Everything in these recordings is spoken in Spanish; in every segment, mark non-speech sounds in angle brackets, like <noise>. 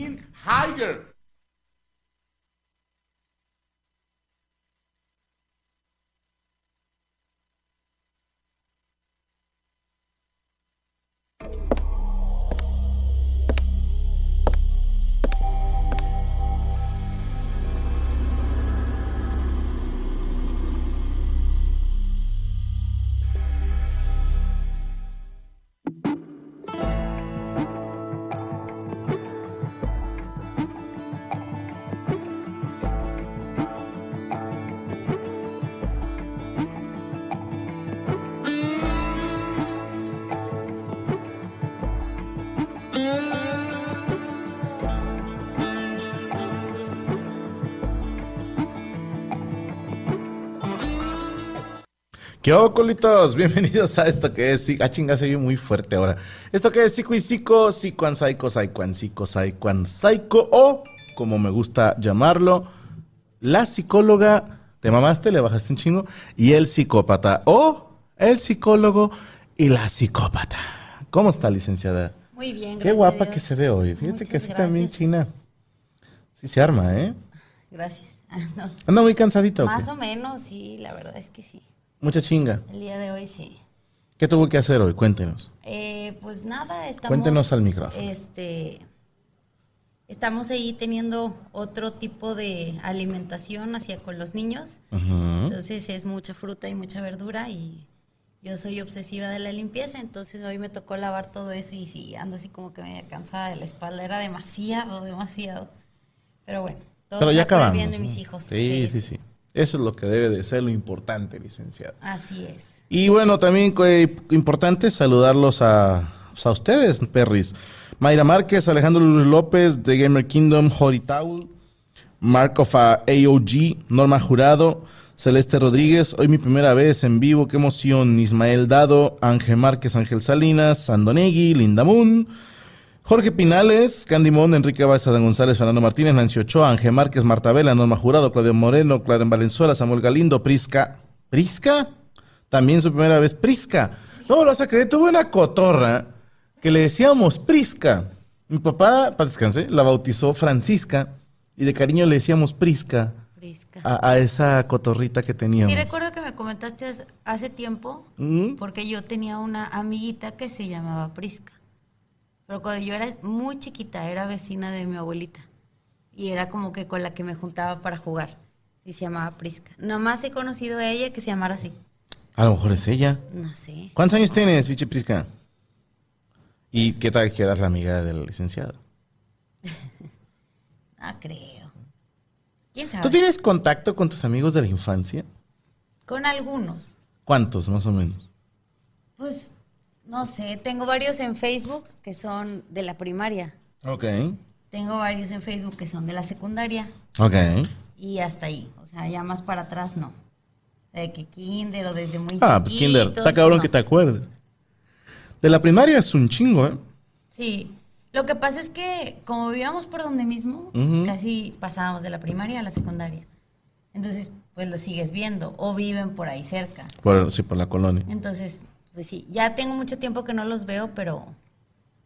in higher ¿Qué hago, colitos? <laughs> Bienvenidos a esto que es... Ah, chinga, se oye muy fuerte ahora. Esto que es psico y psico, psicoan psycho, psychoan psico, psychoan psycho, o como me gusta llamarlo, la psicóloga, te mamaste, le bajaste un chingo, y el psicópata, o el psicólogo y la psicópata. ¿Cómo está, licenciada? Muy bien, Qué guapa que se ve hoy. Fíjate que así también China. Sí se arma, ¿eh? Gracias. No. <laughs> ¿Anda muy cansadita o Más o menos, sí, la verdad es que sí. Mucha chinga. El día de hoy sí. ¿Qué tuvo que hacer hoy? Cuéntenos. Eh, pues nada, estamos. Cuéntenos al micrófono. Este. Estamos ahí teniendo otro tipo de alimentación hacia con los niños. Entonces es mucha fruta y mucha verdura y yo soy obsesiva de la limpieza, entonces hoy me tocó lavar todo eso y sí, ando así como que media cansada de la espalda, era demasiado, demasiado. Pero bueno, todo Pero ya acabamos. bien de ¿no? mis hijos. Sí, sí, sí. Eso es lo que debe de ser lo importante, licenciado. Así es. Y bueno, también eh, importante saludarlos a, pues, a ustedes, perris. Mayra Márquez, Alejandro Luis López, de Gamer Kingdom, Jori Taul, Mark of uh, AOG, Norma Jurado, Celeste Rodríguez, hoy mi primera vez en vivo, qué emoción. Ismael Dado, Ángel Márquez, Ángel Salinas, Sandonegui, Linda Moon, Jorge Pinales, Candy Mon, Enrique Baeza González, Fernando Martínez, Nancy Ochoa, Ángel Márquez, Marta Vela, Norma Jurado, Claudio Moreno, Claren Valenzuela, Samuel Galindo, Prisca. ¿Prisca? También su primera vez, Prisca. No me lo vas a creer, tuve una cotorra que le decíamos Prisca. Mi papá, para descanse, la bautizó Francisca y de cariño le decíamos Prisca a, a esa cotorrita que teníamos. Sí, recuerdo que me comentaste hace- hace tiempo, ¿Mm? porque yo tenía una amiguita que se llamaba Prisca. Pero cuando yo era muy chiquita, era vecina de mi abuelita. Y era como que con la que me juntaba para jugar. Y se llamaba Prisca. Nomás he conocido a ella que se llamara así. A lo mejor es ella. No sé. ¿Cuántos años tienes, Vichy Prisca? ¿Y qué tal que eras la amiga del licenciado? <laughs> Ah, creo. ¿Quién sabe? ¿Tú tienes contacto con tus amigos de la infancia? Con algunos. ¿Cuántos, más o menos? Pues, no sé. Tengo varios en Facebook que son de la primaria. Ok. Tengo varios en Facebook que son de la secundaria. Ok. Y hasta ahí. O sea, ya más para atrás no. De que kinder o desde muy Ah, pues Kinder, está cabrón pues, que no. te acuerdes. De la primaria es un chingo, ¿eh? Sí. Lo que pasa es que como vivíamos por donde mismo, casi pasábamos de la primaria a la secundaria. Entonces, pues lo sigues viendo o viven por ahí cerca. Por, sí, por la colonia. Entonces, pues sí, ya tengo mucho tiempo que no los veo, pero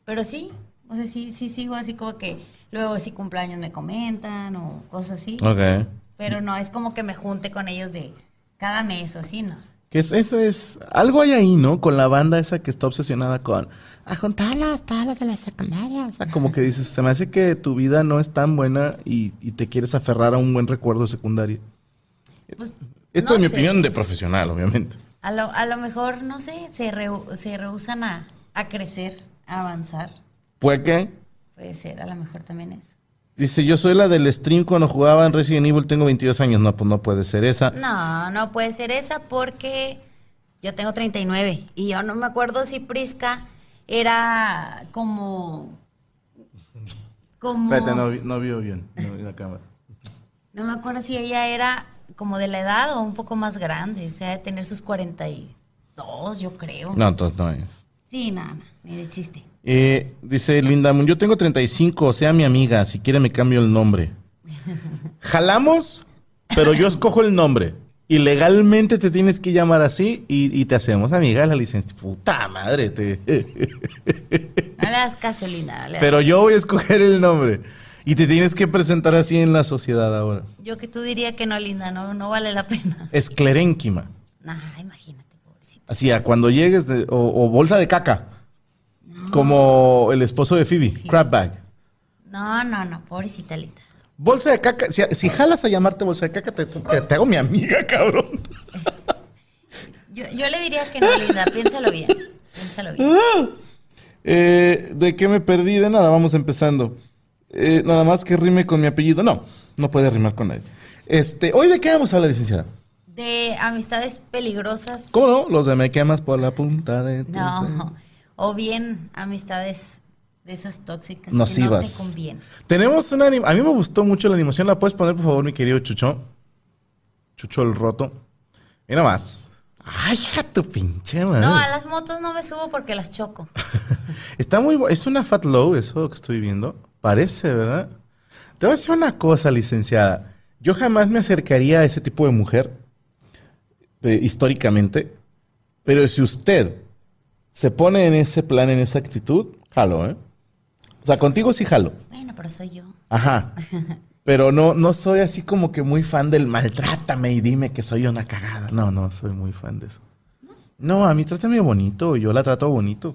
pero sí, o sea, sí sí sigo así como que luego si cumpleaños me comentan o cosas así, Ok. pero no es como que me junte con ellos de cada mes o así, ¿no? Que es, eso es, algo hay ahí, ¿no? Con la banda esa que está obsesionada con, a juntarlas, todas las de la secundaria. O sea, como que dices, se me hace que tu vida no es tan buena y, y te quieres aferrar a un buen recuerdo secundario. Pues, Esto no es mi sé. opinión de profesional, obviamente. A lo, a lo mejor, no sé, se, rehu- se rehusan a, a crecer, a avanzar. ¿Puede que? Puede ser, a lo mejor también eso. Dice, yo soy la del stream cuando jugaba en Resident Evil, tengo 22 años. No, pues no puede ser esa. No, no puede ser esa porque yo tengo 39 y yo no me acuerdo si Prisca era como... Como... Espérate, no, no vio bien no vi la cámara. No me acuerdo si ella era como de la edad o un poco más grande, o sea, de tener sus 42, yo creo. No, entonces no es. Sí, nada, ni de chiste. Eh, dice Linda yo tengo 35, sea mi amiga, si quiere me cambio el nombre. <laughs> Jalamos, pero yo escojo el nombre. Y legalmente te tienes que llamar así y, y te hacemos amiga la licencia. Puta madre. Te... No le das caso, Linda. no le das pero caso. yo voy a escoger el nombre. Y te tienes que presentar así en la sociedad ahora. Yo que tú diría que no, Linda, no, no vale la pena. Esclerénquima. Nah, imagínate, pobrecita. Así, a cuando llegues, de- o, o bolsa de caca. Como el esposo de Phoebe, Crabbag. No, no, no, pobrecita Linda. Bolsa de caca, si, si jalas a llamarte bolsa de caca, te, te- te hago mi amiga, cabrón. <laughs> Yo, yo le diría que no, Linda, piénsalo bien. Piénsalo bien. Ah. Eh, ¿De qué me perdí? De nada, vamos empezando. Eh, nada más que rime con mi apellido. No, no puede rimar con nadie. Este, ¿Hoy de qué vamos a hablar, licenciada? De amistades peligrosas. ¿Cómo no? Los de me quemas por la punta de tu. No. O bien amistades de esas tóxicas que no Nocivas. te convienen. Tenemos una A mí me gustó mucho la animación. ¿La puedes poner, por favor, mi querido Chucho? Chucho el roto. Mira más. Ay, hija tu pinche madre. No, a las motos no me subo porque las choco. <laughs> Está muy... Es una Fat Low eso que estoy viendo. Parece, ¿verdad? Te voy a decir una cosa, licenciada. Yo jamás me acercaría a ese tipo de mujer, eh, históricamente. Pero si usted se pone en ese plan, en esa actitud, jalo, ¿eh? O sea, contigo sí jalo. Bueno, pero soy yo. Ajá. <laughs> Pero no, no soy así como que muy fan del maltrátame y dime que soy una cagada. No, no, soy muy fan de eso. No, a mí trátame bonito, yo la trato bonito.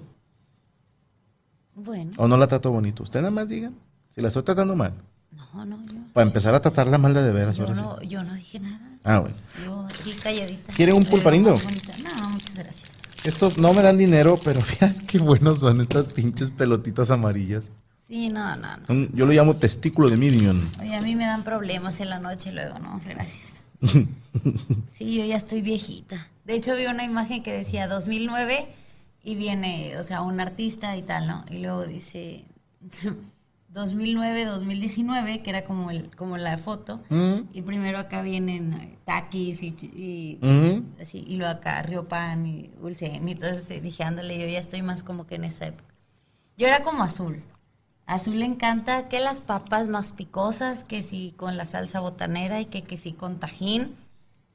Bueno, ¿O no la trato bonito? Usted nada más diga si la estoy tratando mal. no, no, yo. Para empezar a tratarla mal de, de veras. Yo sí. no, yo no dije nada. Ah, bueno. Yo aquí calladita. ¿Quiere un pulparindo? No, muchas gracias. Estos no me dan dinero, pero <laughs> fíjate qué buenos son estas pinches pelotitas amarillas. Sí, no, no, no. Yo lo llamo testículo de Minion. Oye, a mí me dan problemas en la noche luego, no, gracias. <laughs> Sí, yo ya estoy viejita. De hecho, vi una imagen que decía 2009 y viene, o sea, un artista y tal, ¿no? Y luego dice <laughs> 2009, 2019, que era como, el, como la foto. Mm, Y primero acá vienen taquis y, y mm. así, y luego acá Riopan y Ulsen. Y entonces dije, ándale, yo ya estoy más como que en esa época. Yo era como azul. Azul le encanta que las papas más picosas, que sí con la salsa botanera y que, que sí con tajín.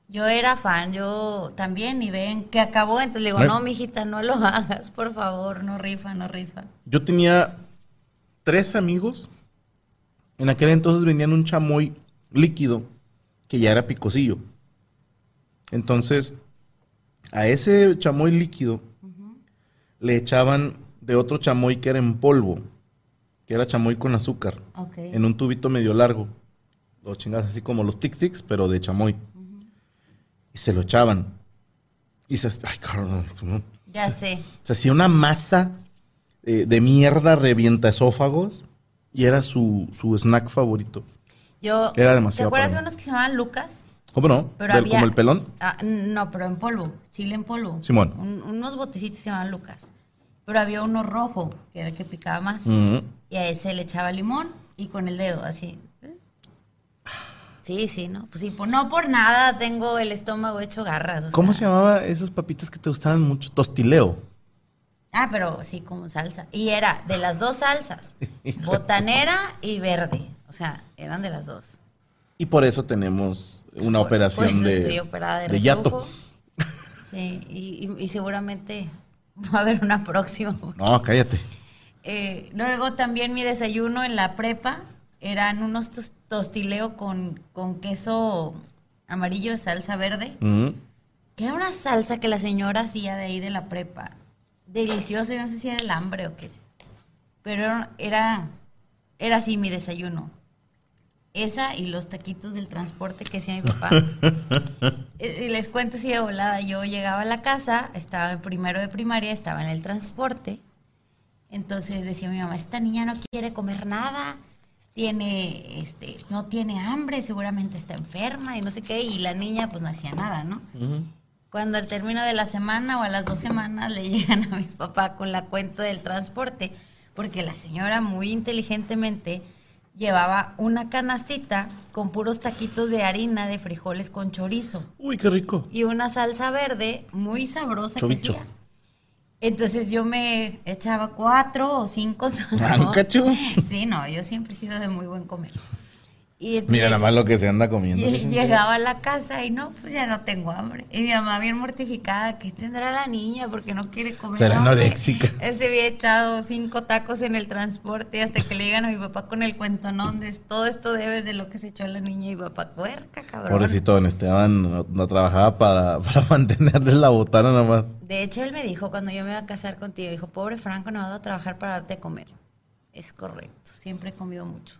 Yo era fan, yo también, y ven que acabó, entonces le digo, no, mijita, no lo <laughs> hagas, por favor, no rifa, no rifa. Yo tenía tres amigos. En aquel entonces vendían un chamoy líquido que ya era picosillo. Entonces, a ese chamoy líquido le echaban de otro chamoy que era en polvo, que era chamoy con azúcar, Ok. en un tubito medio largo. Lo chingas así como los tic tics, pero de chamoy. Y se lo echaban. Y se... Ay, cabrón, Ya sé. se hacía una masa eh, de mierda revienta esófagos y era su, su snack favorito. Yo, Era demasiado ¿Te acuerdas de unos que se llamaban Lucas? ¿Cómo no? Pero había, Como el pelón. Ah, no, pero en polvo, chile en polvo. Simón. Un- unos botecitos se llamaban Lucas. Pero había uno rojo, que era el que picaba más. Y a ese le echaba limón y con el dedo, así. Sí, sí, ¿no? Pues sí, por- no por nada tengo el estómago hecho garras. o ¿Cómo se llamaba esas papitas que te gustaban mucho? Tostileo. Ah, pero sí, como salsa. Y era de las dos salsas, <laughs> botanera y verde. O sea, eran de las dos. Y por eso tenemos una Por- operación por eso de, estoy operada de, de yato. Sí, y, y- y seguramente <laughs> va a haber una próxima. No, cállate. Eh, luego también mi desayuno en la prepa eran unos tos- tostileo con, con queso amarillo de salsa verde, Mm. que era una salsa que la señora hacía de ahí de la prepa. Delicioso, yo no sé si era el hambre o qué. Pero era, era así mi desayuno. Esa y los taquitos del transporte que hacía mi <laughs> papá. Eh, Y les cuento así de volada, yo llegaba a la casa, estaba en primero de primaria, estaba en el transporte. Entonces decía mi mamá, esta niña no quiere comer nada, tiene, este, no tiene hambre, seguramente está enferma y no sé qué, y la niña pues no hacía nada, ¿no? Cuando al término de la semana o a las dos semanas le <laughs> llegan a mi papá con la cuenta del transporte, porque la señora muy inteligentemente llevaba una canastita con puros taquitos de harina de frijoles con chorizo Uy, qué rico. y una salsa verde muy sabrosa Chovicho. que hacía. Entonces yo me echaba cuatro o cinco. <laughs> Ah, ¿un cacho? Sí, no, yo siempre he sido de muy buen comer. Y entonces Mira nada más lo que se anda comiendo. lle- llegaba a la casa y no, pues ya no tengo hambre. Y mi mamá bien mortificada, ¿qué tendrá la niña? Porque no quiere comer. Será hombre?". anoréxica. <laughs> Se había echado cinco tacos en el transporte hasta que le llegan a mi papá con el cuento, ¿no? De todo esto debes de lo que se echó la niña y papá, cuerca, cabrón. Pobrecito, don Esteban no, no trabajaba para, <laughs> para mantenerle la botana nada más. De hecho, él me dijo cuando yo me iba a casar contigo, dijo, pobre Franco, no va a trabajar para darte de comer. Es correcto, siempre he comido mucho.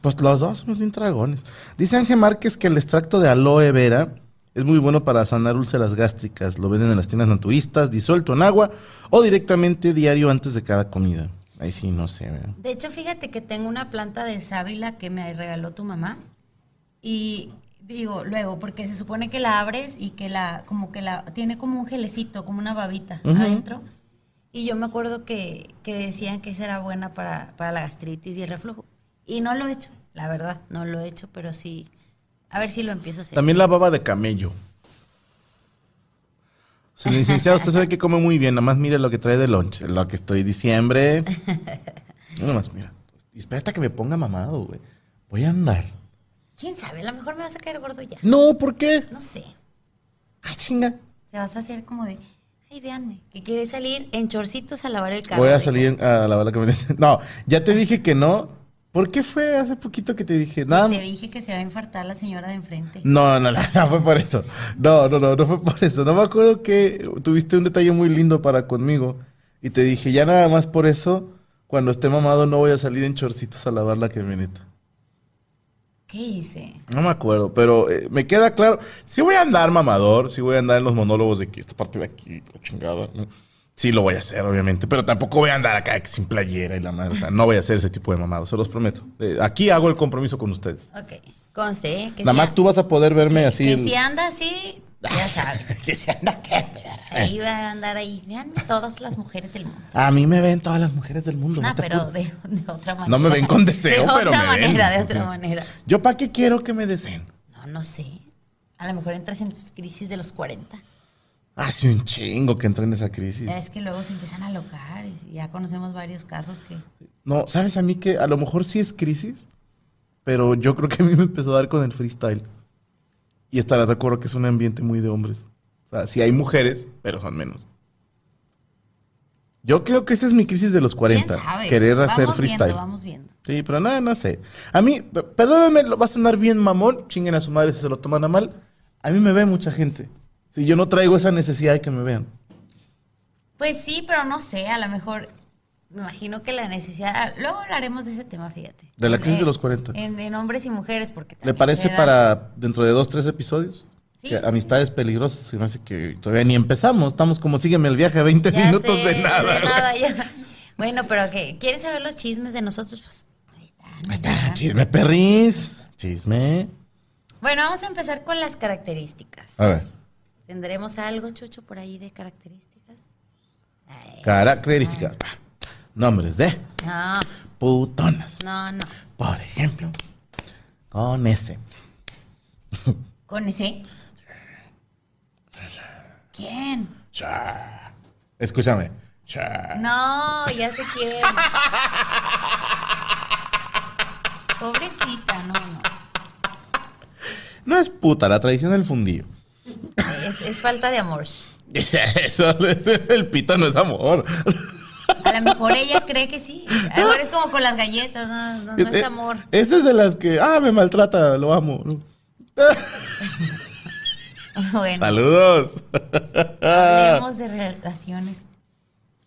Pues los dos somos bien dragones. Dice Ángel Márquez que el extracto de aloe vera es muy bueno para sanar úlceras gástricas. Lo venden en las tiendas naturistas, disuelto en agua o directamente diario antes de cada comida. Ahí sí, no sé. ¿verdad? De hecho, fíjate que tengo una planta de sábila que me regaló tu mamá. Y digo, luego, porque se supone que la abres y que la, como que la, tiene como un gelecito, como una babita adentro. Y yo me acuerdo que, que decían que esa era buena para, para la gastritis y el reflujo. Y no lo he hecho, la verdad, no lo he hecho, pero sí, a ver si lo empiezo a hacer. También la baba de camello. Señor <laughs> licenciado, usted sabe que come muy bien. Nada más mire lo que trae de lunch. Lo que estoy diciembre. <laughs> Nada más, mira. Espérate que me ponga mamado, güey. Voy a andar. ¿Quién sabe? A lo mejor me vas a caer gordo ya. No, ¿por qué? No sé. Ah, chinga. Se vas a hacer como de, ay, véanme, que quiere salir en chorcitos a lavar el carro. Voy a salir a lavar la camioneta. <laughs> No, ya te dije que no. ¿Por qué fue hace poquito que te dije? Nada. Te dije que se va a infartar la señora de enfrente. No, no, no, no fue por eso. No, no, no, no fue por eso. No me acuerdo que tuviste un detalle muy lindo para conmigo. Y te dije, ya nada más por eso, cuando esté mamado no voy a salir en chorcitos a lavar la camioneta. ¿Qué hice? No me acuerdo, pero eh, me queda claro. Sí voy a andar mamador, sí voy a andar en los monólogos de que esta parte de aquí, la chingada. ¿no? Sí lo voy a hacer, obviamente, pero tampoco voy a andar acá sin playera y la madre. O sea, no voy a hacer ese tipo de mamado, se los prometo. Eh, aquí hago el compromiso con ustedes. Ok, conste, ¿eh? que Nada si más tú vas a poder verme que- así. Que si anda así, ya sabes. <laughs> que se anda qué, <laughs> Ahí va a andar ahí. Vean todas las mujeres del mundo. A mí me ven todas las mujeres del mundo. No, pero de, de otra manera. No me ven con deseo, De pero otra me ven. manera, de otra manera. ¿Yo para qué quiero que me deseen? No, no sé. A lo mejor entras en tus crisis de los 40. Hace un chingo que entré en esa crisis. Es que luego se empiezan a locar y ya conocemos varios casos que... No, ¿sabes a mí que a lo mejor sí es crisis? Pero yo creo que a mí me empezó a dar con el freestyle. Y estarás de acuerdo que es un ambiente muy de hombres. O sea, sí hay mujeres, pero son menos. Yo creo que esa es mi crisis de los 40. ¿Quién sabe? Querer vamos hacer Viendo, freestyle. vamos viendo. Sí, pero nada, no sé. A mí, perdónenme, va a sonar bien mamón, chinguen a su madre si se lo toman a mal. A mí me ve mucha gente. Si yo no traigo esa necesidad de que me vean. Pues sí, pero no sé, a lo mejor me imagino que la necesidad... ah, Luego hablaremos de ese tema, fíjate. De la crisis de los 40. En, en hombres y mujeres, porque ¿Le parece para dentro de dos, tres episodios? Sí. Que amistades peligrosas, se me hace que todavía ni empezamos. Estamos como sígueme el viaje, 20 Ya minutos sé, de nada. güey. nada, ya. Bueno, pero que ¿quieren saber los chismes de nosotros? Pues ahí están. Ahí está, ¿verdad? chisme, perris. Chisme. Bueno, vamos a empezar con las características. A ver. ¿Tendremos algo, Chucho, por ahí de características? Ay, Características. Nombres de No, putonas. no, no. Por ejemplo, con ese. ¿Con ese? ¿Quién? Escúchame. Cha. No, ya sé quién. Pobrecita, no, no. No es puta, la tradición del fundillo. Es, es falta de amor. <laughs> Eso, el pito no es amor. A lo mejor ella cree que sí. Ahora es como con las galletas, no, no, no es amor. Esa es de las que, ah, me maltrata, lo amo. <laughs> Bueno, Saludos. hablemos de relaciones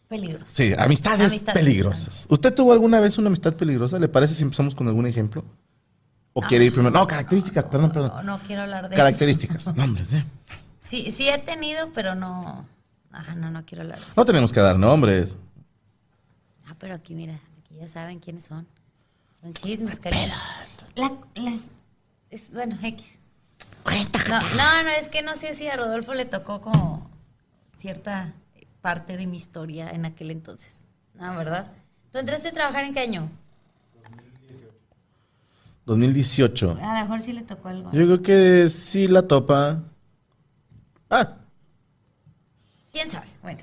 peligrosas. Sí, amistades, Amistades. peligrosas. ¿Usted tuvo alguna vez una amistad peligrosa? ¿Le parece si empezamos con algún ejemplo? ¿O quiere ir primero? No, características, perdón, perdón. No, no quiero hablar de Características. <laughs> No, hombre, eh. Sí, sí he tenido, pero no. Ajá, no, no quiero hablar de eso. No tenemos que dar nombres. Ah, pero aquí, mira, aquí ya saben quiénes son. Son chismes, cariño. La, las. es- bueno, X. No, no, no, es que no sé si a Rodolfo le tocó como cierta parte de mi historia en aquel entonces. No, ¿verdad? ¿Tú entraste a trabajar en qué año? 2018. A lo mejor sí le tocó algo. Yo creo que sí la topa. Ah, ¿Quién sabe? Bueno.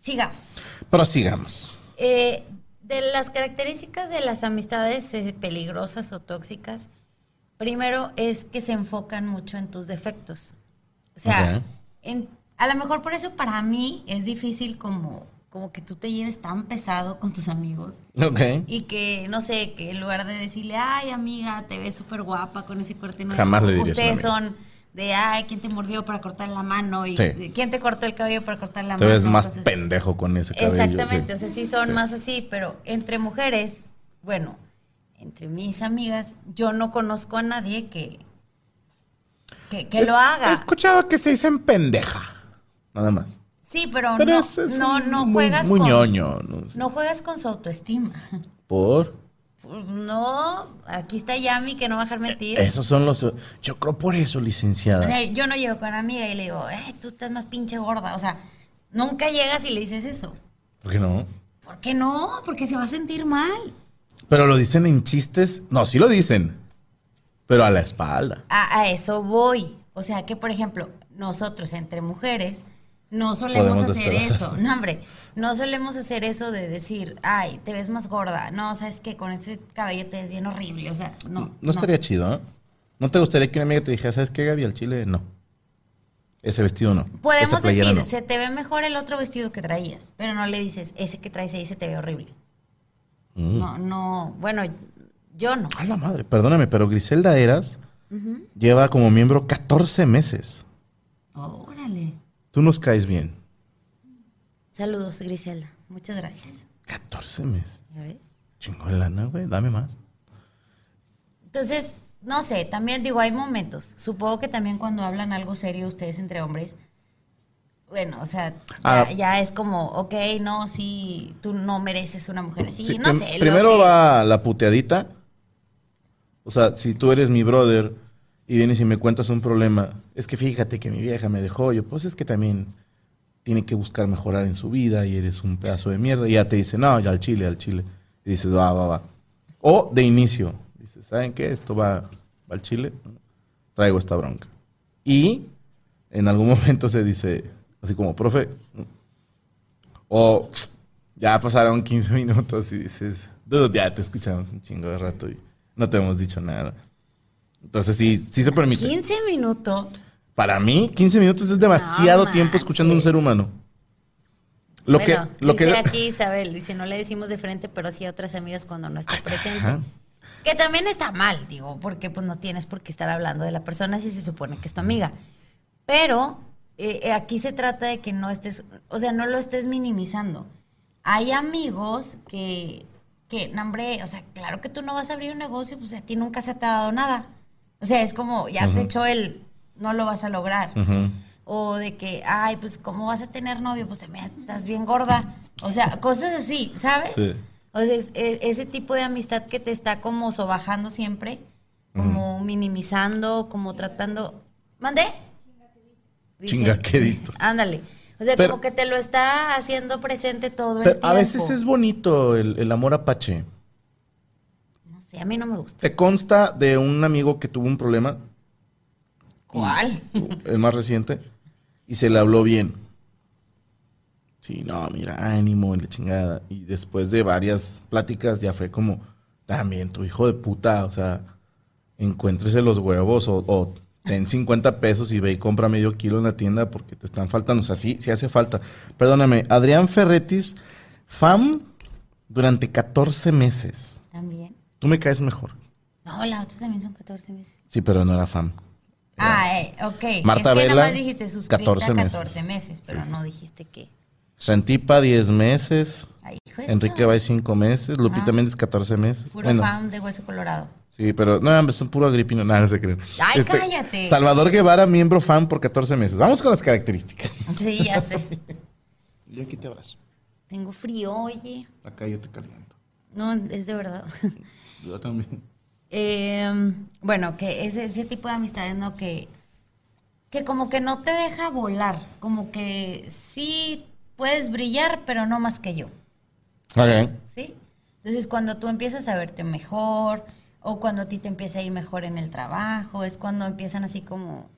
Sigamos. prosigamos. Eh, de las características de las amistades eh, peligrosas o tóxicas, primero es que se enfocan mucho en tus defectos. O sea, en- a lo mejor por eso para mí es difícil como, como que tú te lleves tan pesado con tus amigos Ok. y que, no sé, que en lugar de decirle, ay amiga, te ves súper guapa con ese corte nuevo, Jamás le ustedes son de, ay, ¿quién te mordió para cortar la mano? Y Sí. ¿quién te cortó el cabello para cortar la Te mano? ves más Entonces, pendejo con ese cabello. Exactamente, sí. o sea, sí son Sí. más así, pero entre mujeres, bueno, entre mis amigas, yo no conozco a nadie que, que, que lo He haga. escuchado que se dicen pendeja. Nada más. Sí, pero, Pero no, es, es no, no muy, juegas muy con, ñoño. No, sé. no juegas con su autoestima. Por. Pues no, aquí está Yami que no va a dejar mentir. Esos son los. Yo creo por eso, licenciada. O sea, yo no llego con una amiga y le digo, eh, tú estás más pinche gorda. O sea, nunca llegas y le dices eso. ¿Por qué no? ¿Por qué no? Porque se va a sentir mal. Pero lo dicen en chistes. No, sí lo dicen. Pero a la espalda. A, a eso voy. O sea que, por ejemplo, nosotros entre mujeres no solemos hacer eso. No, hombre, no solemos hacer eso de decir, ay, te ves más gorda. No, sabes que con ese cabello te ves bien horrible. O sea, no. No, estaría chido, ¿no? ¿No te gustaría que una amiga te dijera, ¿sabes qué, Gaby? Al chile, no. Ese vestido no. Podemos decir, no. se te ve mejor el otro vestido que traías, pero no le dices, ese que traes ahí se te ve horrible. Mm. No, no, bueno, yo no. A la madre, perdóname, pero Griselda Eras lleva como miembro 14 meses. Órale. Tú nos caes bien. Saludos, Griselda. Muchas gracias. 14 meses. ¿Ya ves? Chingo de lana, güey. Dame más. Entonces, no sé, también digo, hay momentos. Supongo que también cuando hablan algo serio ustedes entre hombres, bueno, o sea, ya, Ah. ya es como, ok, no, sí, tú no mereces una mujer así, Sí, no sé. Primero que- va la puteadita. O sea, si tú eres mi brother y vienes y me cuentas un problema, es que fíjate que mi vieja me dejó, yo, pues es que también tiene que buscar mejorar en su vida y eres un pedazo de mierda. Y ya te dice, no, ya al chile, al chile. Y dices, va, va, va. O de inicio, dices, ¿saben qué? Esto va, al chile, traigo esta bronca. Y en algún <laughs> momento se dice, así como, profe, o ya pasaron 15 minutos y dices, dude, ya te escuchamos un chingo de rato y no te hemos dicho nada. Entonces sí, sí se permite. 15 minutos. Para mí, 15 minutos es demasiado No tiempo escuchando a un ser humano. Lo bueno, que, lo dice que aquí Isabel, dice, no le decimos de frente, pero sí a otras amigas cuando no está presente. Ajá. Que también está mal, digo, porque pues no tienes por qué estar hablando de la persona si se supone que es tu amiga. Pero eh, eh, aquí se trata de que no estés, o sea, no lo estés minimizando. Hay amigos que, que, no, hombre, o sea, claro que tú no vas a abrir un negocio, pues a ti nunca se te ha dado nada. O sea, es como, ya te echó el, no lo vas a lograr. O de que, ay, pues, ¿cómo vas a tener novio? Pues, mira, estás bien gorda. O sea, cosas así, ¿sabes? Sí. O sea, es- e- ese tipo de amistad que te está como sobajando siempre, como minimizando, como tratando... ¿Mandé? Chingaquedito. <laughs> Ándale. O sea, Pero- como que te lo está haciendo presente todo el Pero tiempo. a veces es bonito el, el amor apache. Sé, a mí no me gusta. Te consta de un amigo que tuvo un problema, ¿Cuál? el más reciente, y se le habló bien. Sí, no, mira, ánimo y la chingada. Y después de varias pláticas ya fue como, también tu hijo de puta, o sea, encuéntrese los huevos o, o ten 50 pesos y ve y compra medio kilo en la tienda porque te están faltando. O sea, sí, sí hace falta. Perdóname, Adrián Ferretis, FAM durante 14 meses. Tú me caes mejor. No, la otra también son 14 meses. Sí, pero no era FAM. Ah, eh, ok. Marta es que Vela, nomás dijiste suscrita 14 14 meses. meses, pero no dijiste qué. Santipa, 10 meses. Ay, hijo de Enrique. Bay, 5 meses. Lupita Ah. Méndez, 14 meses. Puro Bueno, fan de Hueso Colorado. Sí, pero no, son puro agripino. Nada, no se creen. Ay, cállate. Salvador Guevara, miembro fan por 14 meses. Vamos con las características. <laughs> Sí, ya sé. Yo aquí te abrazo. Tengo frío, oye. Acá yo te caliento. No, es de verdad. <laughs> Yo también. Eh, bueno, que es ese tipo de amistades, ¿no? Que, que como que no te deja volar. Como que sí puedes brillar, pero no más que yo. Ok. ¿sí? Entonces, cuando tú empiezas a verte mejor, o cuando a ti te empieza a ir mejor en el trabajo, es cuando empiezan así como,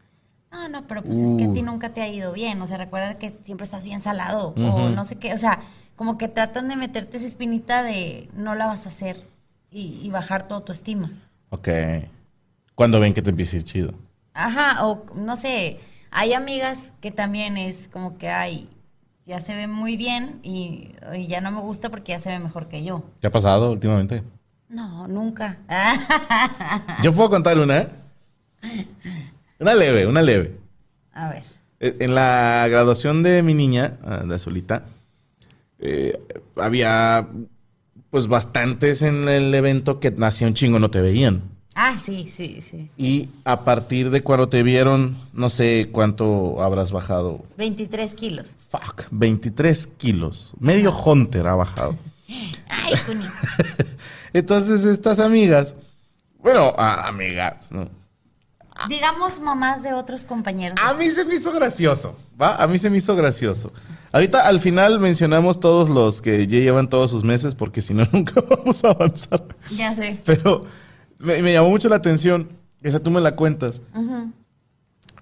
no, no, pero pues es que a ti Uh. nunca te ha ido bien, o sea, recuerda que siempre estás bien salado, o no sé qué, o sea, como que tratan de meterte esa espinita de no la vas a hacer y, y bajar tu autoestima. Ok. Cuando ven que te empieza a ir chido. Ajá, o no sé, hay amigas que también es como que, ay, ya se ve muy bien y, y ya no me gusta porque ya se ve mejor que yo. ¿Qué ha pasado últimamente? No, nunca. Yo puedo contar una. Una leve, una leve. A ver. Eh, En la graduación de mi niña, ah, de Azulita, eh, había pues bastantes en el evento que hacía un chingo no te veían. Ah, sí, sí, sí. Y a partir de cuando te vieron, no sé cuánto habrás bajado. 23 kilos. Fuck, 23 kilos. Medio Hunter ha bajado. <laughs> Ay, Juni. <laughs> Entonces estas amigas, bueno, amigas, ¿no? Digamos mamás de otros compañeros. A mí se me hizo gracioso, ¿va? A mí se me hizo gracioso. Ahorita al final mencionamos todos los que ya llevan todos sus meses porque si no <laughs> nunca vamos a avanzar. Ya sé. Pero me, me llamó mucho la atención, esa tú me la cuentas. Ujú.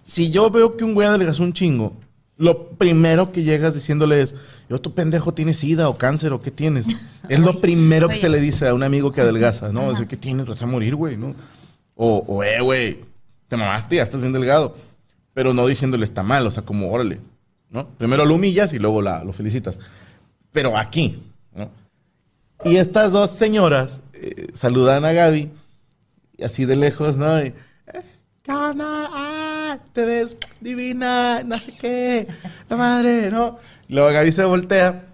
Si yo veo que un güey adelgazó un chingo, lo primero que llegas diciéndole es, yo tu pendejo tienes sida o cáncer o qué tienes. <laughs> Es lo primero que oye. se le dice a un amigo que adelgaza, ¿no? O sea, ¿qué tienes? Vas a morir, güey, ¿no? O, o eh, güey, te mamaste, ya estás bien delgado. Pero no diciéndole está mal, o sea, como, órale, ¿no? Primero lo humillas y luego la, lo felicitas. Pero aquí, ¿no? Y estas dos señoras eh, saludan a Gaby, así de lejos, ¿no? Y, "Eh, ¿Qué onda? Ah, te ves divina, no sé qué, la madre, ¿no? Luego Gaby se voltea,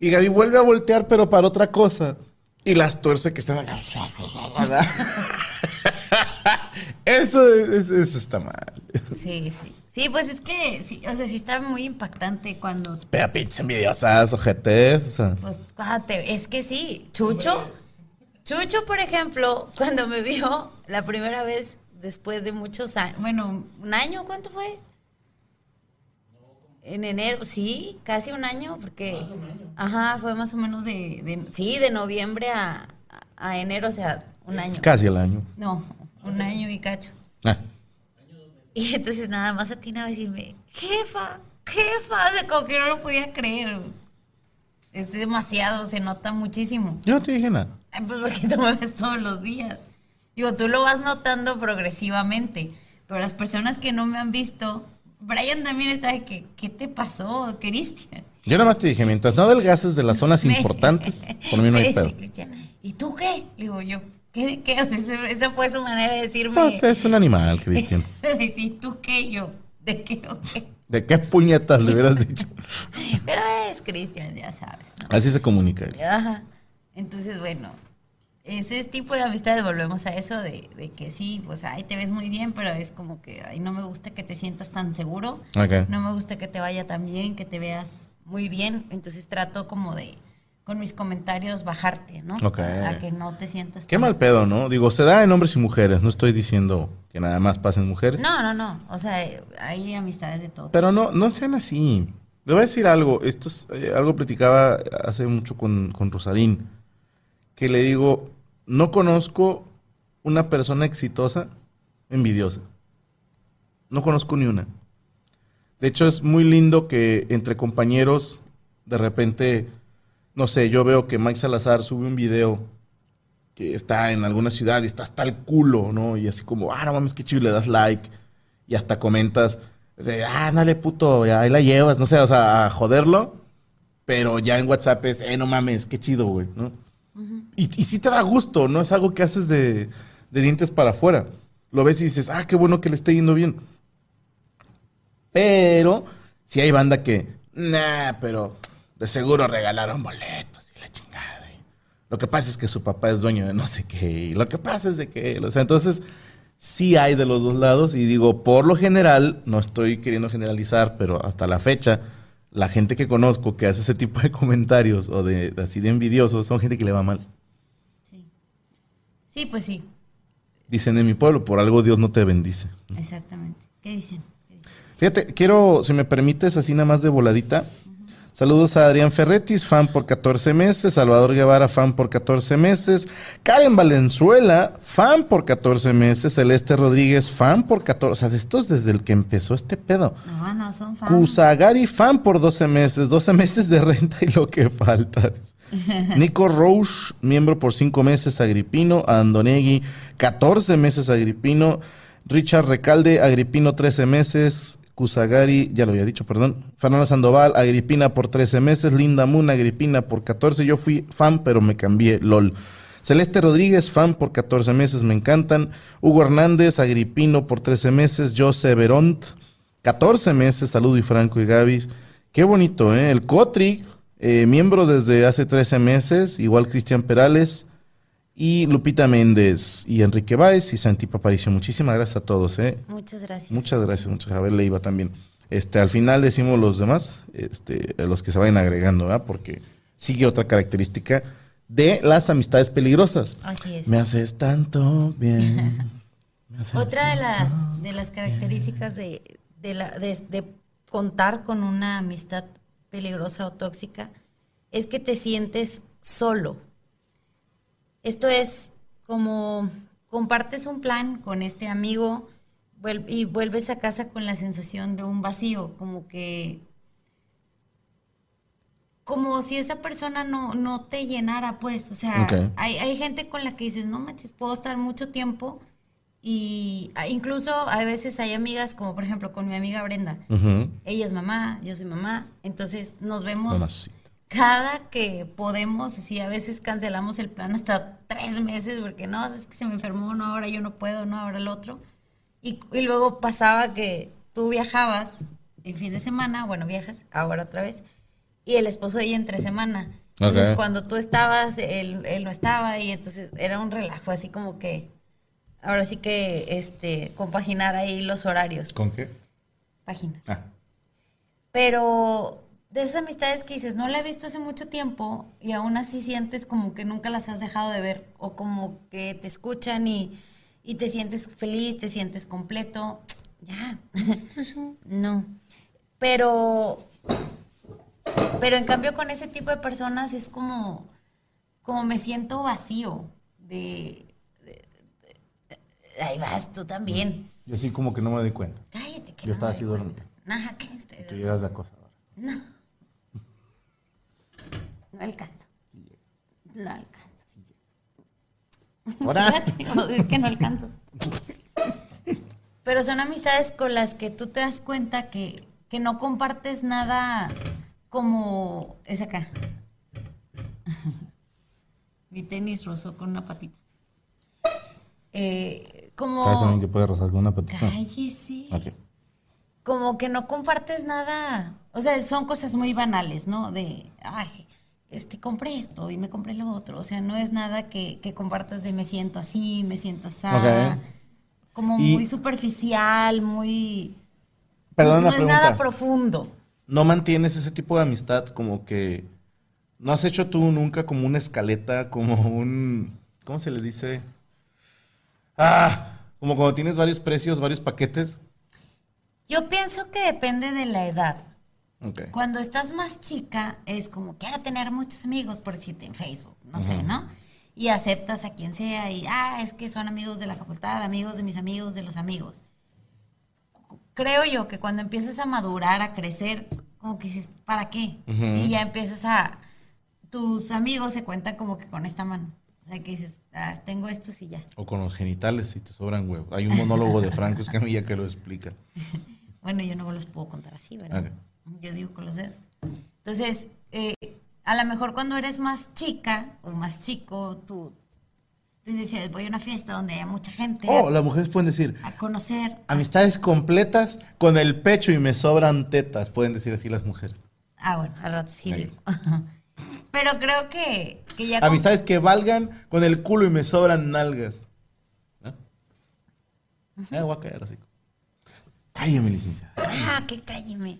y Gaby vuelve a voltear, pero para otra cosa. Y las tuerce que están acá. <laughs> Eso, es- eso está mal. Sí, sí. Sí, pues es que, sí, o sea, sí está muy impactante cuando, Vea, pinches envidiosas, ojetes. O sea. pues, te- es que sí, Chucho, Chucho, por ejemplo, <laughs> cuando me vio la primera vez después de muchos años, bueno, un año, ¿cuánto fue? En enero, sí, casi un año, porque, ajá, fue más o menos de, de- sí, de noviembre a, a enero, o sea, un año. Casi el año. No, un año y cacho. Ah. Y entonces nada más atina a decirme, jefa, jefa, o sea, como que no lo podía creer. Es demasiado, se nota muchísimo. Yo no te dije nada. Ay, Pues porque tú me ves todos los días. Digo, tú lo vas notando progresivamente, pero las personas que no me han visto, Brian también está de que, ¿qué te pasó, Cristian? Yo nada más te dije, mientras no adelgaces de las zonas <laughs> importantes, por mí no hay <laughs> pedo. Cristian, ¿y tú qué? Le digo yo, ¿qué? qué? O sea, esa fue su manera de decirme. Pues es un animal, <laughs> Cristian. ¿y tú qué? Yo, ¿de qué o qué? ¿De qué puñetas le hubieras dicho? <laughs> Pero es Cristian, ya sabes, ¿no? Así se comunica él. Ajá. Entonces, bueno, ese tipo de amistades, volvemos a eso de, de que sí, pues, ay, te ves muy bien, pero es como que, ay, no me gusta que te sientas tan seguro, Ok. no me gusta que te vaya tan bien, que te veas muy bien, entonces trato como de, con mis comentarios, bajarte, ¿no? Ok. A, a que no te sientas Qué tan- mal pedo, ¿no? Digo, se da en hombres y mujeres. No estoy diciendo que nada más pasen mujeres. No, no, no, o sea, hay amistades de todo. Pero no, no sean así. Le voy a decir algo. Esto es eh, algo platicaba hace mucho con, con Rosarín. Que le digo, no conozco una persona exitosa envidiosa. No conozco ni una. De hecho, es muy lindo que entre compañeros de repente, no sé, yo veo que Mike Salazar sube un video que está en alguna ciudad y está hasta el culo, ¿no? Y así como, ah, no mames, qué chido, le das like y hasta comentas, de, ah, dale puto, ya ahí la llevas, no sé, o sea, a joderlo, pero ya en WhatsApp es, eh, no mames, qué chido, güey, ¿no? y, y sí te da gusto, no es algo que haces de, de dientes para afuera. Lo ves y dices, ah, qué bueno que le esté yendo bien. Pero si hay banda que, nah, pero de seguro regalaron boletos y la chingada. y Lo que pasa es que su papá es dueño de no sé qué. Y lo que pasa es de que, o sea, entonces sí hay de los dos lados. Y digo, por lo general, no estoy queriendo generalizar, pero hasta la fecha, la gente que conozco que hace ese tipo de comentarios o de así de envidiosos son gente que le va mal. Sí. Sí, pues sí, Dicen en mi pueblo, por algo Dios no te bendice. exactamente. ¿Qué dicen? ¿Qué dicen? Fíjate, quiero, si me permites, así nada más de voladita. Saludos a Adrián Ferretis, fan por 14 meses. Salvador Guevara, fan por 14 meses. Karen Valenzuela, fan por 14 meses. Celeste Rodríguez, fan por 14. O sea, de estos desde el que empezó este pedo. No, no, son fans. Kusagari, fan por 12 meses. 12 meses de renta y lo que falta. <laughs> Nico Roche, miembro por 5 meses, Agripino. Andonegui, 14 meses, Agripino. Richard Recalde, Agripino, 13 meses. Kusagari, ya lo había dicho, perdón. Fernanda Sandoval, Agripina por 13 meses. Linda Moon, Agripina por 14. Yo fui fan, pero me cambié, lol. Celeste Rodríguez, fan por 14 meses, me encantan. Hugo Hernández, Agripino por 13 meses. Jose Veront, 14 meses. Saludo y Franco y Gavis. Qué bonito, ¿eh? El Cotri, eh, miembro desde hace 13 meses. Igual Cristian Perales. Y Lupita Méndez y Enrique Báez y Santi Aparicio. Muchísimas gracias a todos, ¿eh? Muchas gracias. Muchas gracias, muchas gracias. A ver, le iba también. Este, al final decimos los demás, este, los que se vayan agregando, ¿verdad? Porque sigue otra característica de las amistades peligrosas. Así es. Me haces tanto bien. <laughs> haces Otra de las, de las características de, de, la, de, de contar con una amistad peligrosa o tóxica es que te sientes solo. Esto es como compartes un plan con este amigo y vuelves a casa con la sensación de un vacío, como que como si esa persona no, no te llenara, pues. O sea, hay, hay gente con la que dices, no manches, puedo estar mucho tiempo. Y incluso a veces hay amigas, como por ejemplo con mi amiga Brenda. Ella es mamá, yo soy mamá. Entonces nos vemos. Cada que podemos. Así a veces cancelamos el plan hasta tres meses porque no, es que se me enfermó, no, ahora yo no puedo, no, ahora el otro. Y, y luego pasaba que tú viajabas el fin de semana, bueno, viajas, ahora otra vez, y el esposo de ella entre semana. Entonces, cuando tú estabas, él, él no estaba, y entonces era un relajo, así como que, ahora sí que, este, compaginar ahí los horarios. ¿Con qué? Página. Ah. Pero de esas amistades que dices, no la he visto hace mucho tiempo y aún así sientes como que nunca las has dejado de ver o como que te escuchan y, y te sientes feliz, te sientes completo. Ya. <laughs> no. Pero, pero en cambio con ese tipo de personas es como, como me siento vacío de, de- de- ahí vas tú también. Yo sí como que no me doy cuenta. Cállate. Que Yo no estaba me así cuenta. Ajá, que estoy Tú llegas de acosador. no. No alcanzo. No alcanzo. <laughs> Ahora. Es que no alcanzo. Pero son amistades con las que tú te das cuenta que, que no compartes nada como es acá. <laughs> Mi tenis rozó con una patita. Eh, como... ¿Sabes también que puede rozar con una patita? Cállese Ok. como que no compartes nada. O sea, son cosas muy banales, ¿no? De, ay, este, compré esto y me compré lo otro. O sea, no es nada que, que compartas de me siento así, me siento así. Ok. Como Y- muy superficial, muy... Perdón no la es nada profundo. ¿No mantienes ese tipo de amistad como que... ¿No has hecho tú nunca como una escaleta, como un... ¿Cómo se le dice? Ah, como cuando tienes varios precios, varios paquetes. Yo pienso que depende de la edad. Ok. Cuando estás más chica, es como quiero tener muchos amigos, por decirte en Facebook, no sé, ¿no? Y aceptas a quien sea y, ah, es que son amigos de la facultad, amigos de mis amigos, de los amigos. Creo yo que cuando empiezas a madurar, a crecer, como que dices, ¿para qué? Ujú. Y ya empiezas a, tus amigos se cuentan como que con esta mano. O sea, que dices, ah, tengo estos y ya. O con los genitales si te sobran huevos. Hay un monólogo de Franco Escamilla que lo explica. <laughs> Bueno, yo no los puedo contar así, ¿verdad? Ok. Yo digo con los dedos. Entonces, eh, a lo mejor cuando eres más chica o más chico, tú, tú dices, voy a una fiesta donde haya mucha gente Oh, las mujeres pueden decir, a conocer. amistades completas con el pecho y me sobran tetas. Pueden decir así las mujeres. Ah, bueno, al rato sí digo. <laughs> Pero creo que, que ya... con- Amistades que valgan con el culo y me sobran nalgas. ¿No? Eh, voy a caer así. Cállame, licenciada. Ah, que cálleme.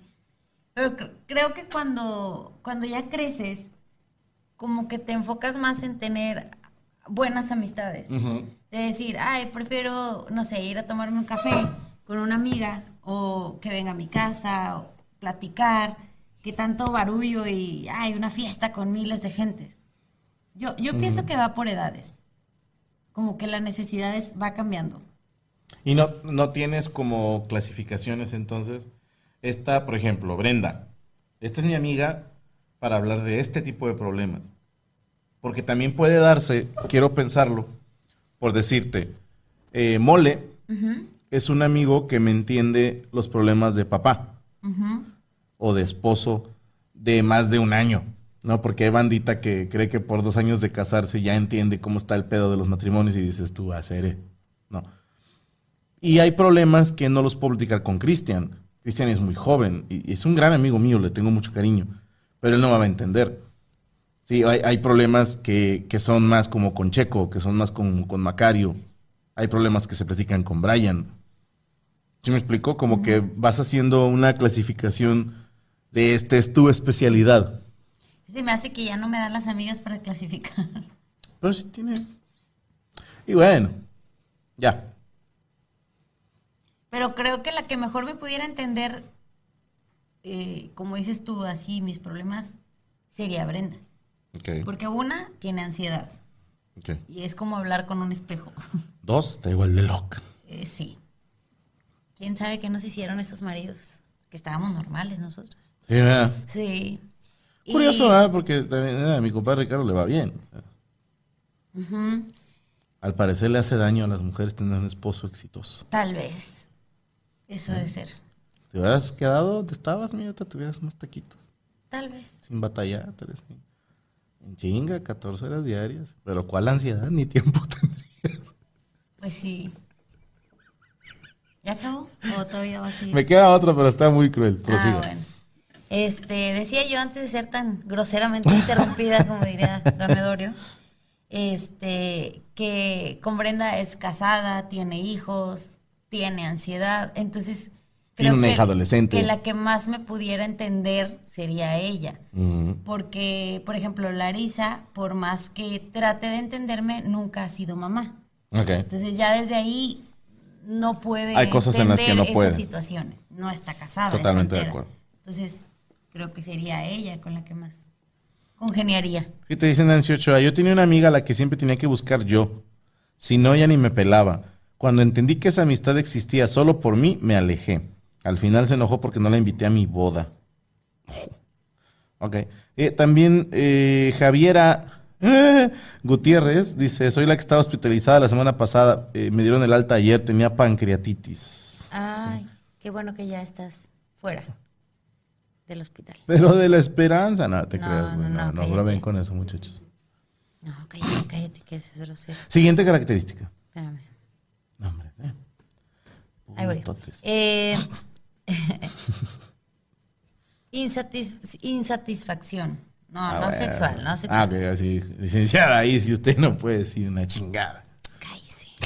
Pero cre- creo que cuando, cuando ya creces, como que te enfocas más en tener buenas amistades. De decir, ay, prefiero, no sé, ir a tomarme un café con una amiga o que venga a mi casa o platicar, que tanto barullo y hay una fiesta con miles de gentes. Yo, yo pienso que va por edades. Como que la necesidad es- va cambiando. Y no, no tienes como clasificaciones entonces. Esta, por ejemplo, Brenda. Esta es mi amiga para hablar de este tipo de problemas. Porque también puede darse, quiero pensarlo, por decirte, eh, Mole es un amigo que me entiende los problemas de papá o de esposo de más de un año, ¿no? Porque hay bandita que cree que por dos años de casarse ya entiende cómo está el pedo de los matrimonios y dices tú, hacer, no. Y hay problemas que no los puedo platicar con Cristian. Cristian es muy joven y es un gran amigo mío, le tengo mucho cariño, pero él no me va a entender. Sí, hay, hay problemas que, que son más como con Checo, que son más con, con Macario. Hay problemas que se platican con Brian. ¿Sí me explico? Como que vas haciendo una clasificación de este es tu especialidad. Se me hace que ya no me dan las amigas para clasificar. Pero sí tienes. Y bueno, ya. Pero creo que la que mejor me pudiera entender, eh, como dices tú, así mis problemas, sería Brenda. Porque una tiene ansiedad ok. y es como hablar con un espejo. <laughs> Dos, está igual de loca. Eh, sí. ¿Quién sabe qué nos hicieron esos maridos? Que estábamos normales nosotras. Sí, ¿verdad? Sí. Curioso, ¿verdad? Porque también eh, a mi compadre Ricardo le va bien. Al parecer le hace daño a las mujeres tener un esposo exitoso. tal vez. Eso debe ser. ¿Te hubieras quedado donde estabas, mira, te tuvieras unos taquitos. Tal vez. Sin batallar, Teresa. En chinga, 14 horas diarias. Pero ¿cuál ansiedad? Ni tiempo <laughs> tendrías. Pues sí. ¿Ya acabó? ¿O todavía va a seguir? Me queda otra, pero está muy cruel. Prosiga. Ah, bueno. Este, decía yo antes de ser tan groseramente interrumpida, <laughs> como diría Don Medorio, este, que con Brenda es casada, tiene hijos, tiene ansiedad, entonces Tiene una que, hija adolescente. que la que más me pudiera entender sería ella. Porque, por ejemplo, Larisa, por más que trate de entenderme, nunca ha sido mamá. Entonces ya desde ahí no puede Hay cosas en las que entender no puede. esas situaciones. No está casada. es Totalmente de acuerdo. Entonces, creo que sería ella con la que más congeniaría. Y te dicen Nancy Ochoa, yo tenía una amiga a la que siempre tenía que buscar yo. Si no, ella ni me pelaba. Cuando entendí que esa amistad existía solo por mí, me alejé. Al final se enojó porque no la invité a mi boda. Ok. Eh, también eh, Javiera eh, Gutiérrez dice, soy la que estaba hospitalizada la semana pasada. Eh, me dieron el alta ayer, tenía pancreatitis. Ay, qué bueno que ya estás fuera del hospital. Pero de la esperanza, no te No, creas, no, No, no, no, bromen con eso, muchachos. No, cállate, cállate, que es grosero. Siguiente característica. Espérame. Ahí voy. Eh, <laughs> insatis- insatisfacción. No, Ah, no bueno. sexual, no Ah, ok, así, licenciada, ahí si usted no puede decir una chingada. Cállese. <laughs>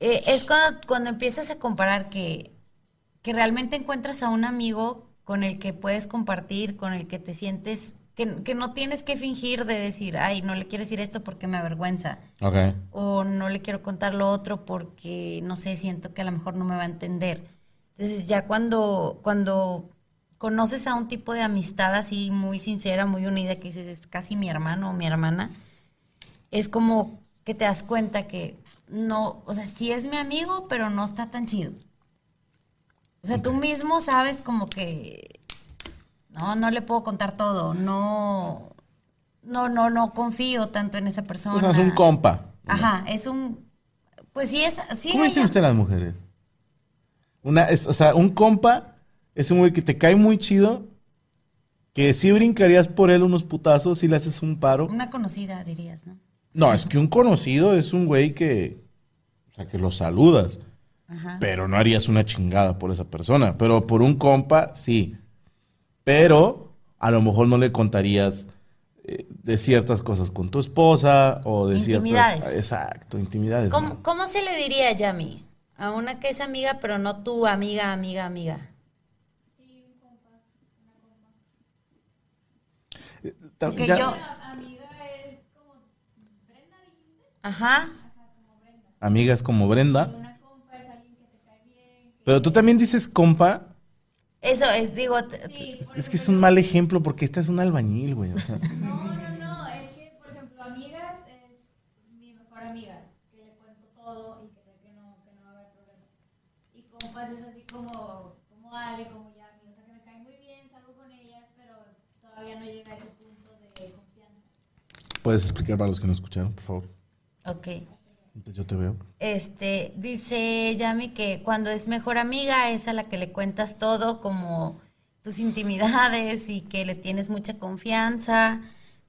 Eh, es cuando, cuando empiezas a comparar que, que realmente encuentras a un amigo con el que puedes compartir, con el que te sientes, que, que no tienes que fingir de decir, ay, no le quiero decir esto porque me avergüenza, Ok. o no le quiero contar lo otro porque, no sé, siento que a lo mejor no me va a entender. Entonces ya cuando, cuando conoces a un tipo de amistad así muy sincera, muy unida, que dices, es casi mi hermano o mi hermana, es como que te das cuenta que no, o sea, sí es mi amigo, pero no está tan chido. O sea, tú mismo sabes como que no, no le puedo contar todo, no, no, no, no confío tanto en esa persona. O sea, es un compa. Ajá, es un, pues sí es, sí. ¿Cómo dicen ustedes las mujeres? Una, es, o sea, un compa es un güey que te cae muy chido, que sí brincarías por él unos putazos si le haces un paro. Una conocida, dirías, ¿no? No, es que un conocido es un güey que, o sea, que lo saludas, Ajá. pero no harías una chingada por esa persona. Pero por un compa, sí. Pero a lo mejor no le contarías eh, de ciertas cosas con tu esposa o de Intimidades. ciertas... Exacto, intimidades. ¿Cómo, ¿no? cómo se le diría, Yami? A una que es amiga, pero no tu amiga, amiga, amiga. Porque ya- yo... Ajá. Amiga es como Brenda. Pero tú también dices compa. Eso es, digo, t- Es que es un mal ejemplo porque esta es un albañil, güey. o sea. No, no, no, es que, por ejemplo, amigas es mi mejor amiga, que le cuento todo y que sé que no, que no va a haber problema. Y compas es así como, como Ale, como Yami, o sea que me cae muy bien, salgo con ellas, pero todavía no llega a ese punto de confianza. ¿Puedes explicar para los que no escucharon, por favor? ok. Yo te veo. Este, dice Yami que cuando es mejor amiga es a la que le cuentas todo, como tus intimidades y que le tienes mucha confianza,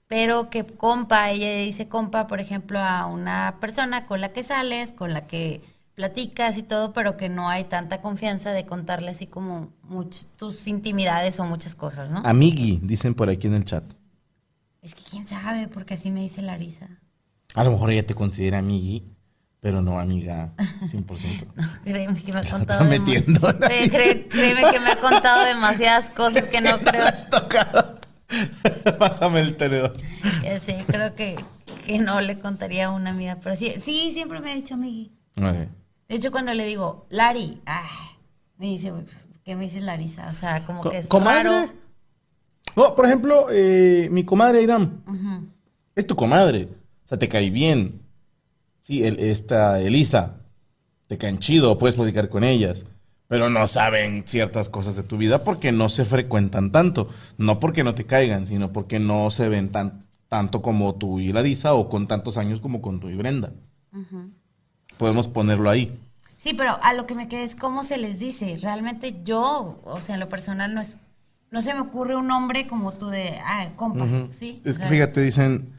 pero que compa, ella dice compa, por ejemplo, a una persona con la que sales, con la que platicas y todo, pero que no hay tanta confianza de contarle así como much- tus intimidades o muchas cosas, ¿no? Amigui, dicen por aquí en el chat. Es que quién sabe, porque así me dice Larisa. A lo mejor ella te considera amigui, pero no amiga 100%. <laughs> Créeme que me ha contado. está metiendo. Cré- cré- créeme que me ha contado demasiadas cosas que no <laughs> creo. tocado. <laughs> Pásame el tenedor. Ya sé, creo que, que no le contaría a una amiga. Pero sí, sí, siempre me ha dicho amigui. De hecho, cuando le digo, Lari, ay, me dice, "¿Por ¿qué me dices Larisa? O sea, como Co- que es ¿Comadre? raro. No, por ejemplo, eh, mi comadre. Ujú. Es tu comadre. O sea, te cae bien. Sí, el- esta Elisa. Te caen chido, puedes platicar con ellas. Pero no saben ciertas cosas de tu vida porque no se frecuentan tanto. No porque no te caigan, sino porque no se ven tan, tanto como tú y Larisa o con tantos años como con tú y Brenda. Podemos ponerlo ahí. Sí, pero a lo que me quedé es cómo se les dice. Realmente yo, o sea, en lo personal no es, no se me ocurre un nombre como tú de, ah, compa, ¿sí? Es O que sea, fíjate, dicen,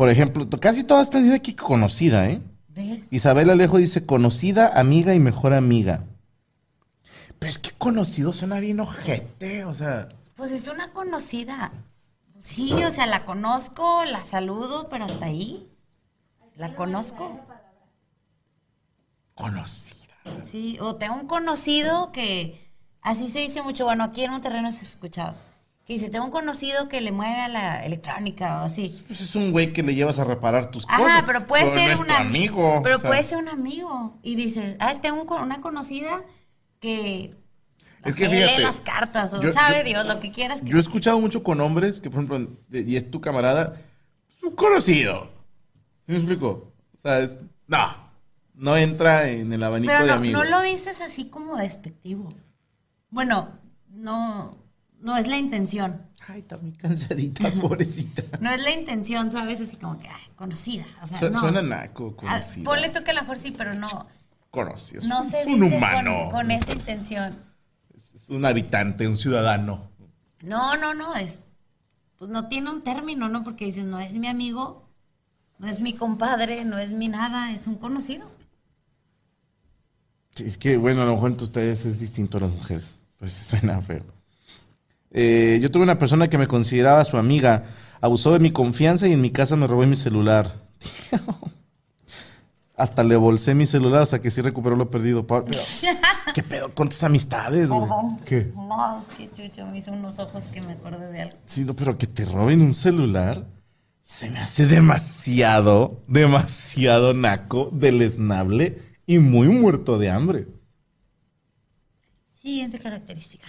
por ejemplo, casi todas están diciendo aquí conocida, ¿eh? ¿Ves? Isabel Alejo dice conocida, amiga y mejor amiga. Pero es que conocido suena bien ojete, o sea. Pues es una conocida. Sí, o sea, la conozco, la saludo, pero hasta ahí. La conozco. Conocida. Sí, o tengo un conocido que así se dice mucho, bueno, aquí en Monterrey no se ha escuchado. Que dice, tengo un conocido que le mueve a la electrónica o así. Pues es un güey que le llevas a reparar tus Ajá, cosas. pero puede no ser es un amigo. Pero o sea, puede ser un amigo. Y dices, ah, tengo un una conocida que Es que lee las cartas o yo- sabe yo- Dios lo que quieras. que- Yo he escuchado mucho con hombres que, por ejemplo, de- y es tu camarada, es un conocido. ¿Sí me explico? O sea, es. No. No entra en el abanico Pero de no, amigos. no lo dices así como despectivo. Bueno, no, no es la intención. Ay, está muy cansadita, <laughs> pobrecita. No es la intención, ¿sabes? Así como que, ay, conocida. O sea, Su- no. Suena naco, Ah, conocida. ponle tú que a lo mejor sí, pero no, Conocido. no es, se es dice un con- humano. Con, esa intención. Es, es un habitante, un ciudadano. No, no, no, es, pues no tiene un término, ¿no? Porque dices, no es mi amigo, no es mi compadre, no es mi nada, es un conocido. Sí, Es que, bueno, a lo mejor entre ustedes es distinto a las mujeres. Pues suena feo. Eh, yo tuve una persona que me consideraba su amiga. Abusó de mi confianza y en mi casa me robó mi celular. <laughs> Hasta le bolsé mi celular hasta que sí recuperó lo perdido. Pero, <laughs> ¿Qué pedo con tus amistades, güey? ¿Qué? No, es que Chucho me hizo unos ojos que me acordé de algo. Sí, no, pero que te roben un celular se me hace demasiado, demasiado naco, deleznable y muy muerto de hambre. Siguiente característica.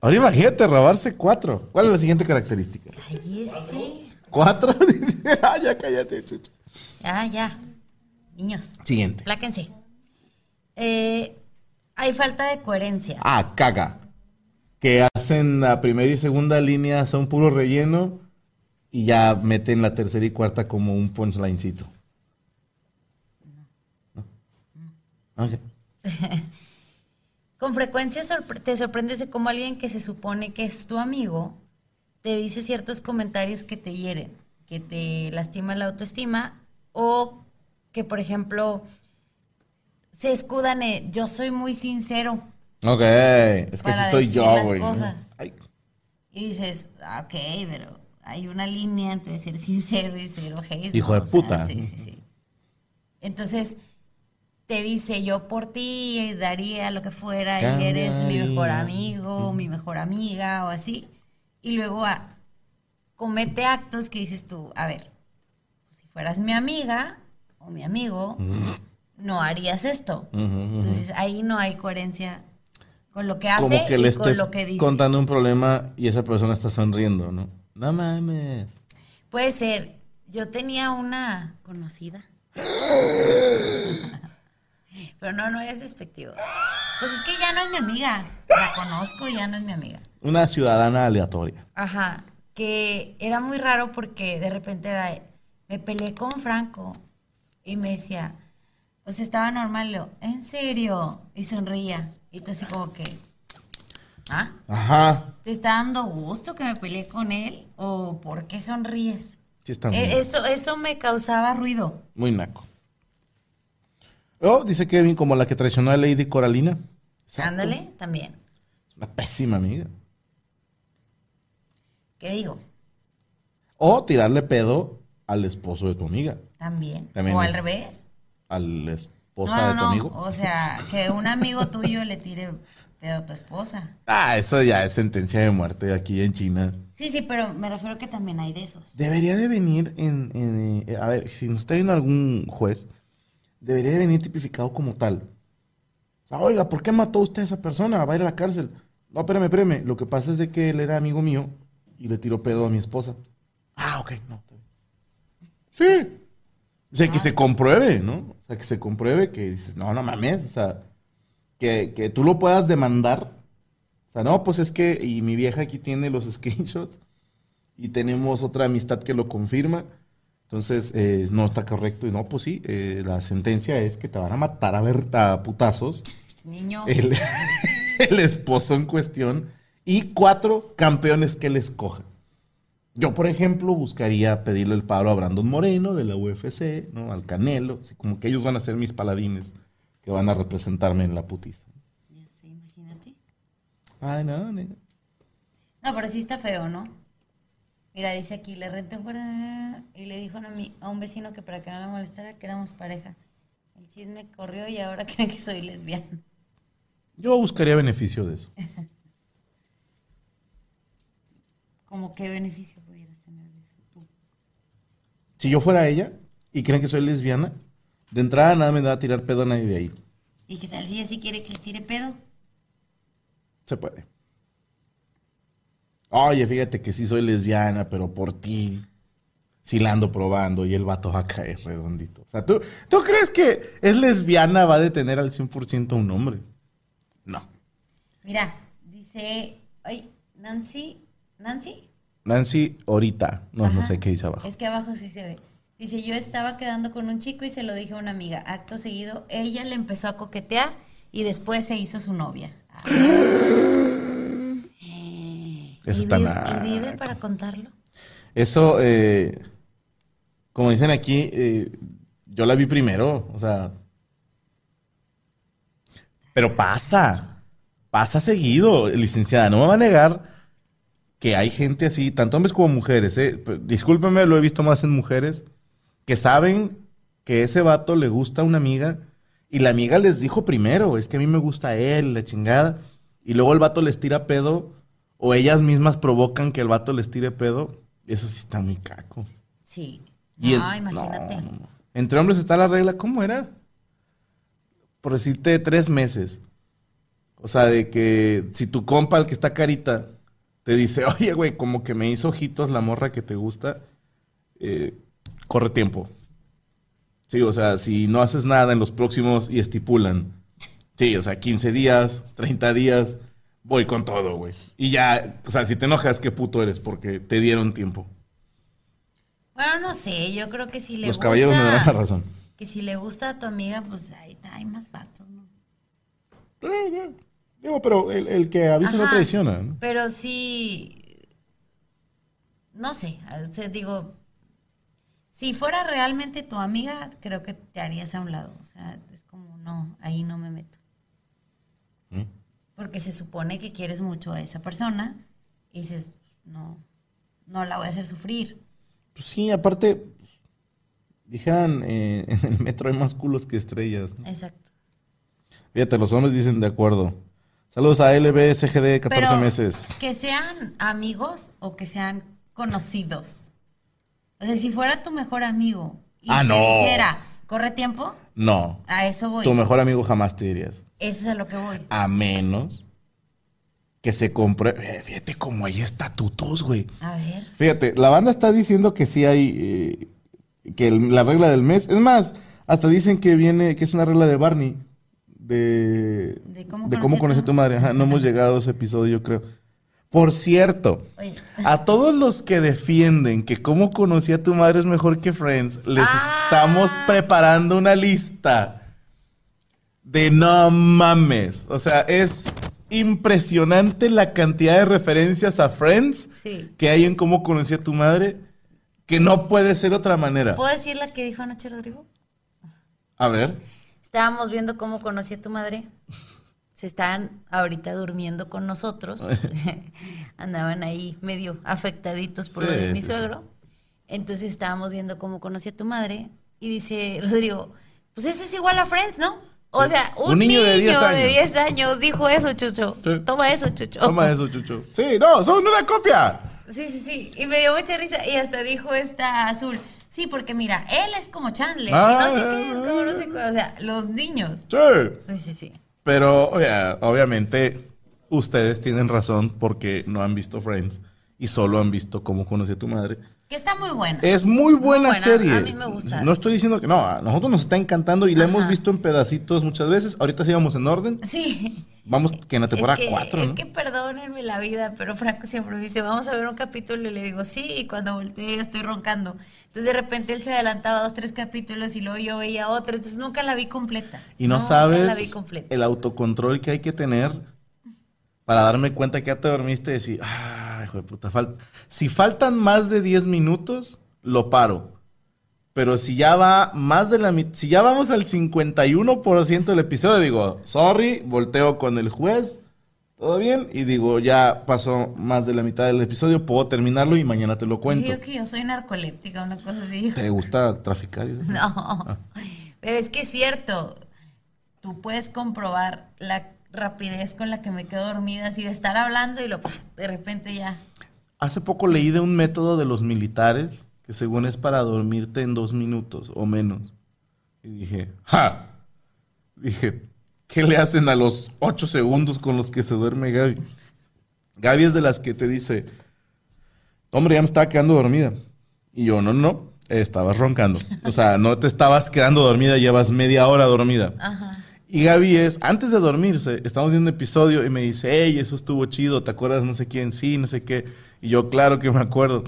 Ahora imagínate robarse cuatro. ¿Cuál es la siguiente característica? Cállese. ¿Cuatro? <laughs> Ah, ya cállate, chucho. Ya, ya. Niños, Siguiente. pláquense. Eh, Hay falta de coherencia. Ah, caga. Que hacen la primera y segunda línea son puro relleno y ya meten la tercera y cuarta como un punchlinecito. No. Ok. <laughs> Con frecuencia sorpre- te sorprendes de cómo alguien que se supone que es tu amigo te dice ciertos comentarios que te hieren, que te lastima la autoestima o que, por ejemplo, se escudan en yo soy muy sincero Ok, es que sí soy yo, güey. y dices, "Ah, ok, pero hay una línea entre ser sincero y ser ojete. Hijo de puta. Sí, sí, sí. Entonces te dice, yo por ti daría lo que fuera y eres mi mejor amigo, mi mejor amiga o así. Y luego ah, comete actos que dices tú, a ver, si fueras mi amiga o mi amigo, no harías esto. Ujú. Entonces ahí no hay coherencia con lo que hace como que y le con estés lo que dice. contando un problema y esa persona está sonriendo, ¿no? No mames. Puede ser. Yo tenía una conocida. <gasps> Pero no, no es despectivo. Pues es que ya no es mi amiga. La conozco, ya no es mi amiga. Una ciudadana aleatoria. Ajá. Que era muy raro porque de repente era, me peleé con Franco y me decía, o sea, estaba normal, le digo, ¿en serio? Y sonreía. Y tú así como que, ¿ah? Ajá. ¿Te está dando gusto que me peleé con él? ¿O por qué sonríes? Sí está muy, Eh, eso, eso me causaba ruido. muy naco. Oh, dice Kevin como la que traicionó a Lady Coralina. Exacto. Ándale, también. Una pésima amiga. ¿Qué digo? O tirarle pedo al esposo de tu amiga. También. También o es- al revés. Al esposa no, de tu no. amigo. O sea, que un amigo tuyo le tire pedo a tu esposa. Ah, eso ya es sentencia de muerte aquí en China. Sí, sí, pero me refiero que también hay de esos. Debería de venir en, en, eh, a ver, si nos está viendo algún juez, debería de venir tipificado como tal. O sea, Oiga, ¿por qué mató usted a esa persona? Va a ir a la cárcel. No, espérame, espérame. Lo que pasa es de que él era amigo mío y le tiró pedo a mi esposa. Ah, ok, no. Sí. O sea, que se compruebe, ¿no? O sea, que se compruebe que dices, no, no mames, o sea, que, que tú lo puedas demandar. O sea, no, pues es que, y mi vieja aquí tiene los <laughs> screenshots y tenemos otra amistad que lo confirma. Entonces, eh, no está correcto. Y no, pues sí, eh, la sentencia es que te van a matar a ver a putazos <laughs> Niño. el, <laughs> el esposo en cuestión y cuatro campeones que él escoja. Yo, por ejemplo, buscaría pedirle el paro a Brandon Moreno de la UFC, ¿no? Al Canelo, así como que ellos van a ser mis paladines que van a representarme en la putiza. Ya sé, imagínate. Ay, no, nena. No, pero sí está feo, ¿no? Mira, dice aquí, le renté un cuarto y le dijo a, mi- a un vecino que para que no la molestara que éramos pareja. El chisme corrió y ahora <laughs> creen que soy lesbiana. Yo buscaría beneficio de eso. <laughs> ¿Cómo qué beneficio pudieras tener de eso tú? Si yo fuera ella y creen que soy lesbiana, de entrada nada me da a tirar pedo a nadie de ahí. ¿Y qué tal si ella sí quiere que le tire pedo? Se puede. Oye, fíjate que sí soy lesbiana, pero por ti sí la ando probando y el vato va a caer redondito. O sea, ¿tú, ¿tú crees que es lesbiana va a detener al 100% a un hombre? No. Mira, dice, ay, Nancy, Nancy. Nancy, ahorita. No, no sé qué dice abajo. Es que abajo sí se ve. Dice, yo estaba quedando con un chico y se lo dije a una amiga. Acto seguido, ella le empezó a coquetear y después se hizo su novia. Eh, <gasps> Eso ¿y está vive- naco. ¿Y vive para contarlo? Eso, eh, como dicen aquí, eh, yo la vi primero, o sea. Pero pasa, pasa seguido, licenciada. No me va a negar que hay gente así, tanto hombres como mujeres, eh. P- Discúlpeme, lo he visto más en mujeres, que saben que ese vato le gusta a una amiga y la amiga les dijo primero, es que a mí me gusta él, la chingada, y luego el vato les tira pedo o ellas mismas provocan que el vato les tire pedo. Eso sí está muy caco. Sí. Y no, imagínate. no, no. Entre hombres está la regla, ¿cómo era? Por decirte tres meses. O sea, de que si tu compa, el que está carita, te dice, <laughs> oye, güey, como que me hizo ojitos la morra que te gusta, eh, corre tiempo. Sí, o sea, si no haces nada en los próximos y estipulan Sí, o sea, 15 días, 30 días, voy con todo, güey. Y ya, o sea, si te enojas, qué puto eres, porque te dieron tiempo. Bueno, no sé, yo creo que si le Los gusta... caballeros me darán la razón. Que si le gusta a tu amiga, pues ahí hay más vatos, ¿no? Eh, eh, Digo, pero el, el que avisa no traiciona, ¿no? Pero sí... No sé, o sea, digo... Si fuera realmente tu amiga, creo que te harías a un lado. O sea, es como, no, ahí no me meto. Porque se supone que quieres mucho a esa persona y dices, no, no la voy a hacer sufrir. Pues sí, aparte, dijeran, eh, <laughs> en el metro hay más culos que estrellas. ¿no? Exacto. Fíjate, los hombres dicen de acuerdo. Saludos a LBSGD, 14 Pero meses. que sean amigos o que sean conocidos. O sea, si fuera tu mejor amigo y Ah, te no. dijera, corre tiempo, No, a eso voy. tu mejor amigo jamás te dirías. Eso es a lo que voy. A menos que se compre... Eh, fíjate cómo hay estatutos, güey. A ver. Fíjate, la banda está diciendo que sí hay... eh, que el- la regla del mes... Es más, hasta dicen que viene... Que es una regla de Barney. De... De cómo de conocí cómo a conocí a tu- tu madre. Ajá, no hemos llegado a ese episodio, yo creo. Por cierto, a todos los que defienden que cómo conocí a tu madre es mejor que Friends, les Ah. estamos preparando una lista de no mames. O sea, es impresionante la cantidad de referencias a Friends Sí. que hay en cómo conocí a tu madre, que no puede ser otra manera. ¿Puedo decir la que dijo anoche Rodrigo? A ver. Estábamos viendo cómo conocí a tu madre. Se estaban ahorita durmiendo con nosotros. <laughs> <laughs> Andaban ahí medio afectaditos por lo de mi suegro. Entonces estábamos viendo cómo conocí a tu madre. Y dice <laughs> Rodrigo, pues eso es igual a Friends, ¿no? O sea, un, niño, de 10 años. años. dijo eso, Chucho. Sí. Toma eso, Chucho. Toma eso, Chucho. Sí, no, son una copia. Sí, sí, sí. Y me dio mucha risa. Y hasta dijo esta azul. Sí, porque mira, él es como Chandler. y no sé qué, es como no sé qué. O sea, los niños. Sí. Sí, sí, sí. Pero obviamente ustedes tienen razón porque no han visto Friends y solo han visto cómo conocí a tu madre. Que está muy buena. Es muy buena, buena, serie. a mí me gusta. No estoy diciendo que no, a nosotros nos está encantando y la Ajá. hemos visto en pedacitos muchas veces. Ahorita sí vamos en orden. Sí. Vamos que en la temporada es que, 4, Es ¿no? que perdónenme la vida, pero Franco siempre me dice, vamos a ver un capítulo y le digo, sí, y cuando volteé ya estoy roncando. Entonces de repente él se adelantaba dos, tres capítulos y luego yo veía otro, entonces nunca la vi completa. Y no Nunca la vi sabes completa. el autocontrol que hay que tener para darme cuenta que ya te dormiste y decir, ah, hijo de puta, falta. Si faltan más de 10 minutos, lo paro. Pero si ya va más de la mitad, si ya vamos al 51% del episodio, digo, sorry, volteo con el juez, todo bien, y digo, ya pasó más de la mitad del episodio, puedo terminarlo y mañana te lo cuento. digo que yo soy narcoléptica, una cosa así. ¿Te gusta traficar? <laughs> No, pero es que es cierto, tú puedes comprobar la rapidez con la que me quedo dormida, así de estar hablando y lo, de repente ya. Hace poco leí de un método de los militares que según es para dormirte en dos minutos o menos. Y dije, ¡ja! Dije, ¿qué le hacen a los ocho segundos con los que se duerme Gaby? Gaby es de las que te dice, hombre, ya me estaba quedando dormida. Y yo, no, no, estabas roncando. O sea, no te estabas quedando dormida, llevas media hora dormida. Ajá. Y Gaby es, antes de dormirse, estamos viendo un episodio y me dice, hey, eso estuvo chido, ¿te acuerdas no sé quién? Sí, no sé qué. Y yo, claro que me acuerdo.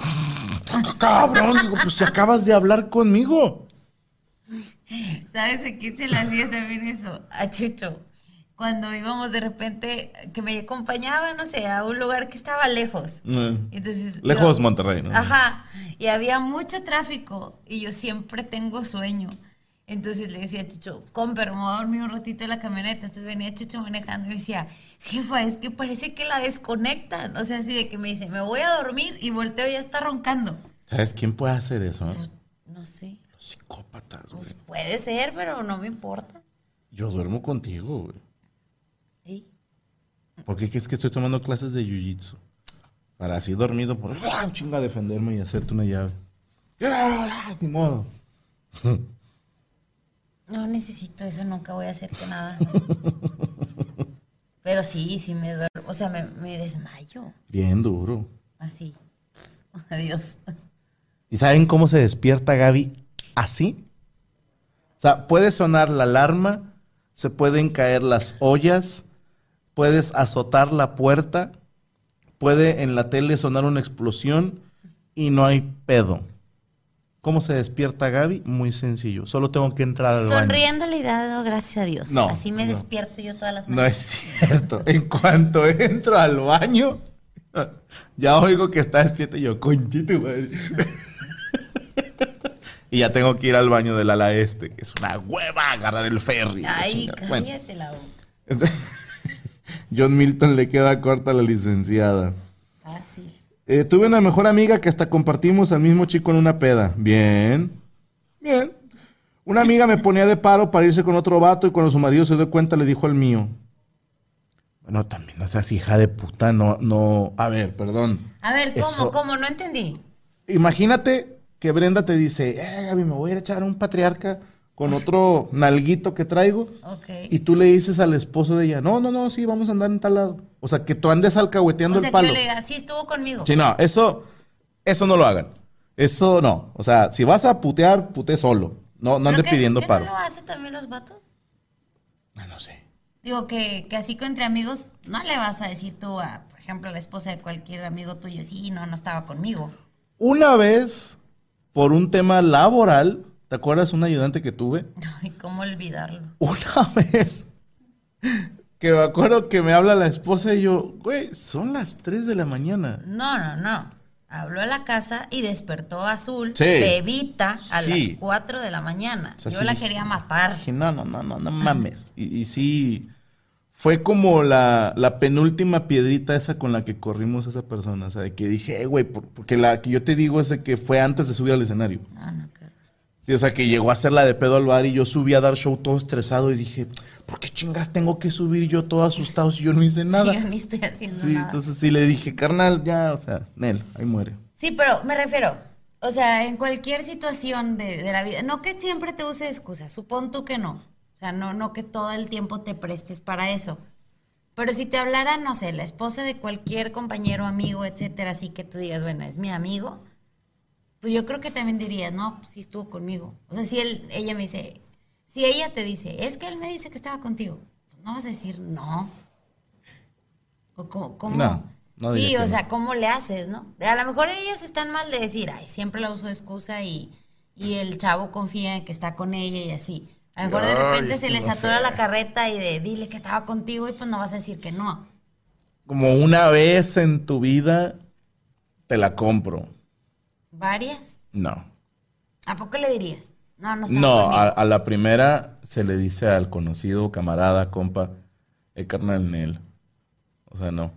Cabrón, digo, pues si acabas de hablar conmigo. ¿Sabes a quién se le hacía también eso? A Chucho. Cuando íbamos de repente, que me acompañaba, no sé, a un lugar que estaba lejos. Eh, Entonces, Lejos yo- Monterrey, ¿no? Ajá. Y había mucho tráfico y yo siempre tengo sueño. Entonces le decía a Chucho, compra, me voy a dormir un ratito en la camioneta. Entonces venía Chucho manejando y decía, jefa, es que parece que la desconectan. O sea, así de que me dice, me voy a dormir y volteo y ya está roncando. ¿Sabes quién puede hacer eso? eh? No sé. Los psicópatas, güey. Pues puede ser, pero no me importa. Yo duermo contigo, güey. Sí. ¿Por qué crees que estoy tomando clases de jiu-jitsu? Para así dormido, por chinga defenderme y hacerte una llave. ¡Ah! <laughs> Ni modo. <laughs> No necesito eso, nunca voy a hacerte nada. <laughs> Pero sí, sí me duermo. O sea, me, me desmayo. Bien duro. Así. Adiós. ¿Y saben cómo se despierta Gaby? Así. O sea, puede sonar la alarma, se pueden caer las ollas, puedes azotar la puerta, puede en la tele sonar una explosión y no hay pedo. ¿Cómo se despierta Gaby? Muy sencillo. Solo tengo que entrar al baño. Sonriendo le he dado gracias a Dios. No, Así me no. despierto yo todas las No mañanas. es cierto. En cuanto entro al baño, <laughs> ya oigo que está despierto y yo, conchito, madre. <laughs> y ya tengo que ir al baño del ala este, que es una hueva agarrar el ferry. Ay. Bueno, cállate la boca. <laughs> John Milton le queda corta a la licenciada. Fácil. Eh, tuve una mejor amiga que hasta compartimos al mismo chico en una peda. Bien. Bien. Una amiga me ponía de paro para irse con otro vato y cuando su marido se dio cuenta le dijo al mío. Bueno, también no seas hija de puta, no, no. A ver, perdón. A ver, ¿cómo? Eso- ¿Cómo? No entendí. Imagínate que Brenda te dice, eh, Gaby, me voy a ir a echar un patriarca con <laughs> otro nalguito que traigo. Ok. Y tú le dices al esposo de ella, no, no, no, sí, vamos a andar en tal lado. O sea, que tú andes alcahueteando o sea, el palo. que yo le diga, sí estuvo conmigo. Sí, no, eso, eso no lo hagan. Eso no. O sea, si vas a putear, pute solo. No, no ¿Pero ande qué- pidiendo qué paro. no lo hacen también los vatos? Ah, no sé. Digo que, que así que entre amigos no le vas a decir tú a, por ejemplo, a la esposa de cualquier amigo tuyo, sí, no, no estaba conmigo. Una vez, por un tema laboral, ¿te acuerdas un ayudante que tuve? <laughs> Ay, ¿cómo olvidarlo? Una <laughs> vez que me acuerdo que me habla la esposa y yo, güey, son las 3 de la mañana. No, no, no. Habló a la casa y despertó a Azul, Sí. bebita, a Sí. las 4 de la mañana. O sea, Yo sí la quería matar. Dije, no, no, no, no, no mames. Y, y sí, fue como la, la penúltima piedrita esa con la que corrimos a esa persona. O sea, de que dije, güey, por- porque la que yo te digo es de que fue antes de subir al escenario. No, no. Sí, o sea, que llegó a hacer la de pedo al bar y yo subí a dar show todo estresado y dije, ¿por qué chingas tengo que subir yo todo asustado si yo no hice nada? Sí, yo ni estoy haciendo Sí, nada. entonces sí le dije, carnal, ya, o sea, Nel, ahí muere. Sí, pero me refiero, o sea, en cualquier situación de, de la vida, no que siempre te use de excusa, supón tú que no. O sea, no, no que todo el tiempo te prestes para eso. Pero si te hablara, no sé, la esposa de cualquier compañero, amigo, etcétera, así que tú digas, bueno, es mi amigo, pues yo creo que también dirías, no, pues sí estuvo conmigo. O sea, si él, ella me dice, si ella te dice, es que él me dice que estaba contigo, pues no vas a decir no. O cómo, cómo- No, no sí, diría o no. sea, ¿cómo le haces, no? A lo mejor ellas están mal de decir, ay, siempre la uso de excusa y, y el chavo confía en que está con ella y así. A lo mejor de repente se les no sé. la carreta y de dile que estaba contigo y pues no vas a decir que no. Como una vez en tu vida, te la compro. ¿Varias? No. ¿A poco le dirías? No, no No, a, a la primera se le dice al conocido, camarada, compa, el carnal Nel. O sea, no.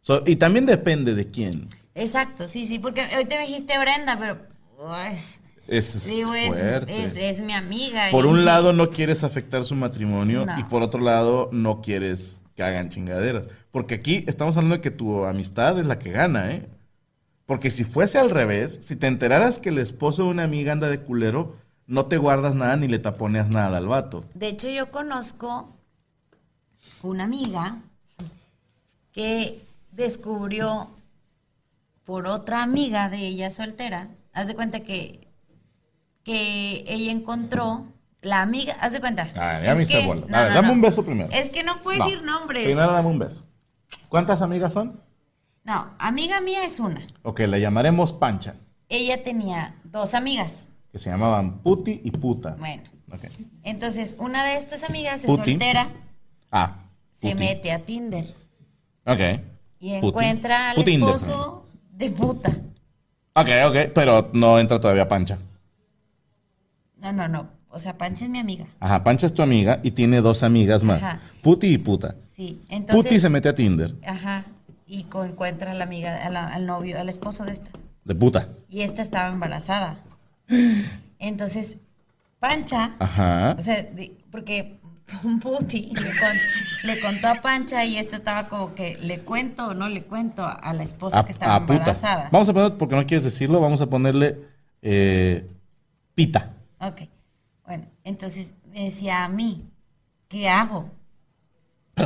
So- y también depende de quién. Exacto, sí, sí, porque hoy te dijiste Brenda, pero pues, Es digo, es, fuerte. es, es mi amiga. Por y- un lado no quieres afectar su matrimonio No. y por otro lado no quieres que hagan chingaderas. Porque aquí estamos hablando de que tu amistad es la que gana, ¿eh? Porque si fuese al revés, si te enteraras que el esposo de una amiga anda de culero, no te guardas nada ni le taponeas nada al vato. De hecho, yo conozco una amiga que descubrió por otra amiga de ella soltera. Haz de cuenta que, que ella encontró la amiga. Haz de cuenta. Ah, ya Es me hice que- bola. no, A ver, no, dame no. un beso primero. Es que no puedes No. decir nombres. Primero dame un beso. ¿Cuántas amigas son? No, amiga mía es una. Ok, la llamaremos Pancha, Ella tenía dos amigas. que se llamaban Puti y Puta. Bueno, Ok. entonces una de estas amigas es soltera, Ah. se mete a Tinder Ok. y Puti. encuentra al Putinder. esposo de puta. Ok, ok, pero no entra todavía Pancha. No, no, no. O sea, Pancha es mi amiga. Ajá, Pancha es tu amiga y tiene dos amigas más. Ajá. Puti y Puta. Sí. Entonces. Puti se mete a Tinder Ajá. Y encuentra a la amiga, a la- al novio, al esposo de esta. de puta. Y esta estaba embarazada. Entonces, Pancha, Ajá. o sea, porque un puti le, con- le contó a Pancha y esta estaba como que le cuento o no le cuento a, la esposa A, que estaba a puta. embarazada. Vamos a poner, porque no quieres decirlo, vamos a ponerle eh, Pita. Ok. Bueno, entonces me decía a mí, ¿qué hago?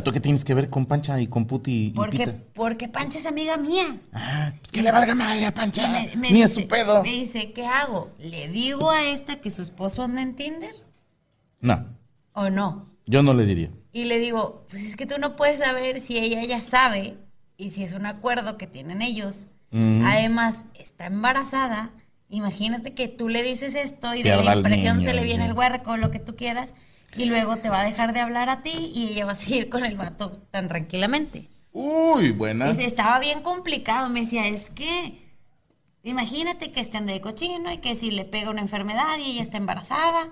Tú qué tienes que ver con Pancha y con Puti y Porque, Pita. porque Pancha es amiga mía. Ah, pues que le valga madre a Pancha. Me- me Ni es dice- su pedo. Me dice, ¿qué hago? ¿Le digo a esta que su esposo anda en Tinder? No. o no? Yo no le diría. Y le digo, pues es que tú no puedes saber si ella ya sabe y si es un acuerdo que tienen ellos. Mm. Además, está embarazada. Imagínate que tú le dices esto y de la impresión niño, se le viene sí. el huerco, lo que tú quieras, y luego te va a dejar de hablar a ti y ella va a seguir con el vato tan tranquilamente. Uy, buena. Dice, estaba bien complicado. Me decía, es que imagínate que estén de cochino y que si le pega una enfermedad y ella está embarazada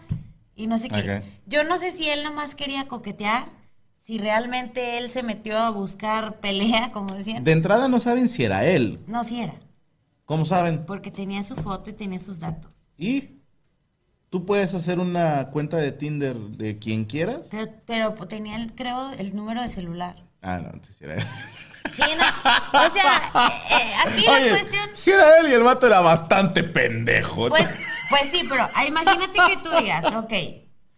y no sé qué. Yo no sé si él nomás quería coquetear, si realmente él se metió a buscar pelea, como decían. De entrada no saben si era él. No, si era, ¿Cómo saben? porque tenía su foto y tenía sus datos. Y tú puedes hacer una cuenta de Tinder de quien quieras. Pero, pero tenía, el- creo, el número de celular. Ah, no, sí, sí era él. Sí, no. O sea, eh, eh, aquí la cuestión... si era él y el vato era bastante pendejo. Pues, pues sí, pero imagínate que tú digas, ok,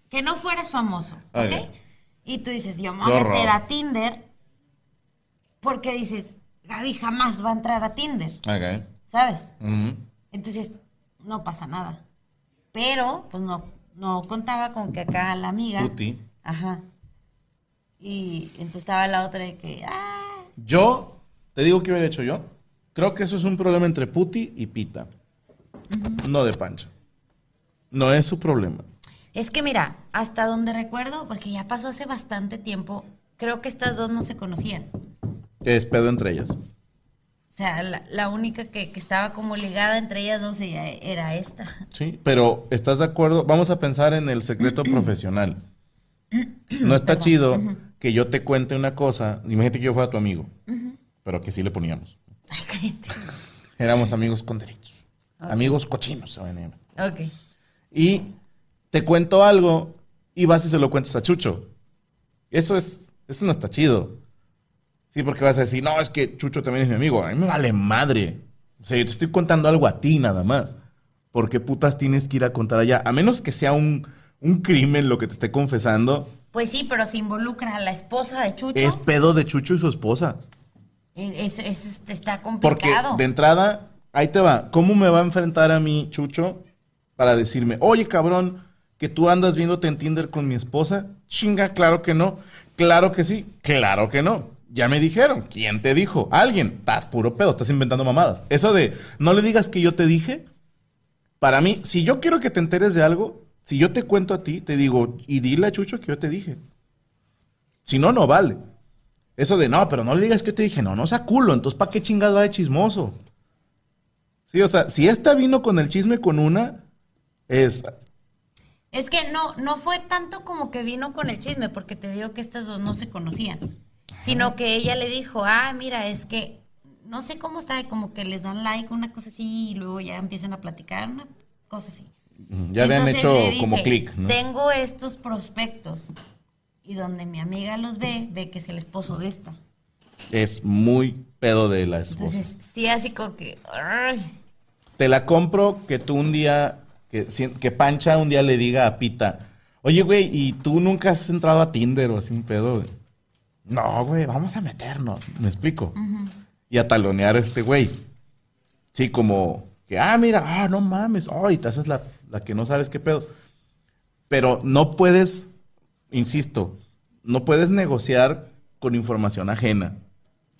que no fueras famoso, ¿ok? Y tú dices, yo me voy a meter a Tinder, porque dices, Gaby jamás va a entrar a Tinder, Ok. ¿sabes? Entonces, no pasa nada. Pero, pues no, no contaba con que acá la amiga. Puti. Ajá. Y entonces estaba la otra de que, ah, Yo, te digo que hubiera hecho yo. Creo que eso es un problema entre Puti y Pita. No de Pancha. No es su problema. Es que mira, hasta donde recuerdo, porque ya pasó hace bastante tiempo, creo que estas dos no se conocían. Es pedo entre ellas. O sea, la, la única que, que estaba como ligada entre ellas dos era esta. Sí, pero ¿estás de acuerdo? Vamos a pensar en el secreto <clears throat> profesional. <clears throat> No está chido que yo te cuente una cosa. Imagínate que yo fuera tu amigo, pero que sí le poníamos. Ay, cállate. <laughs> Éramos amigos con derechos. Amigos cochinos. Ok. Y te cuento algo y vas y se lo cuentas a Chucho. Eso es, eso no está chido. Sí, porque vas a decir, no, es que Chucho también es mi amigo. A mí me vale madre. O sea, yo te estoy contando algo a ti nada más. ¿Por qué putas tienes que ir a contar allá? A menos que sea un, un crimen lo que te esté confesando. Pues sí, pero se involucra a la esposa de Chucho. Es pedo de Chucho y su esposa. Es, es- es- está Porque complicado. de entrada, ahí te va. ¿Cómo me va a enfrentar a mí, Chucho, para decirme, oye, cabrón, que tú andas viéndote en Tinder con mi esposa? Chinga, claro que no. Claro que sí. Claro que no. Ya me dijeron. ¿Quién te dijo? Alguien. Estás puro pedo, estás inventando mamadas. Eso de, no le digas que yo te dije. Para mí, si yo quiero que te enteres de algo, si yo te cuento a ti, te digo, y dile a Chucho que yo te dije. Si no, no vale. Eso de, no, pero no le digas que yo te dije, no, no sea culo, entonces ¿para qué chingado va de chismoso? Sí, o sea, si esta vino con el chisme con una, es... Es que no, no fue tanto como que vino con el chisme, porque te digo que estas dos no se conocían. Sino que ella le dijo, ah, mira, es que no sé cómo está, como que les dan like, una cosa así, y luego ya empiezan a platicar, una cosa así. Ya habían hecho dice, como clic, ¿no? Tengo estos prospectos. Y donde mi amiga los ve, ve que es el esposo de esta. Es muy pedo de la esposa. Entonces, sí, así como que. Te la compro que tú un día, que, que Pancha un día le diga a Pita, oye, güey, ¿y tú nunca has entrado a Tinder o así un pedo? güey?" No, güey, vamos a meternos, me explico. Y a talonear a este güey. Sí, como que, ah, mira, ah, no mames, ay, te haces la, la que no sabes qué pedo. Pero no puedes, insisto, no puedes negociar con información ajena.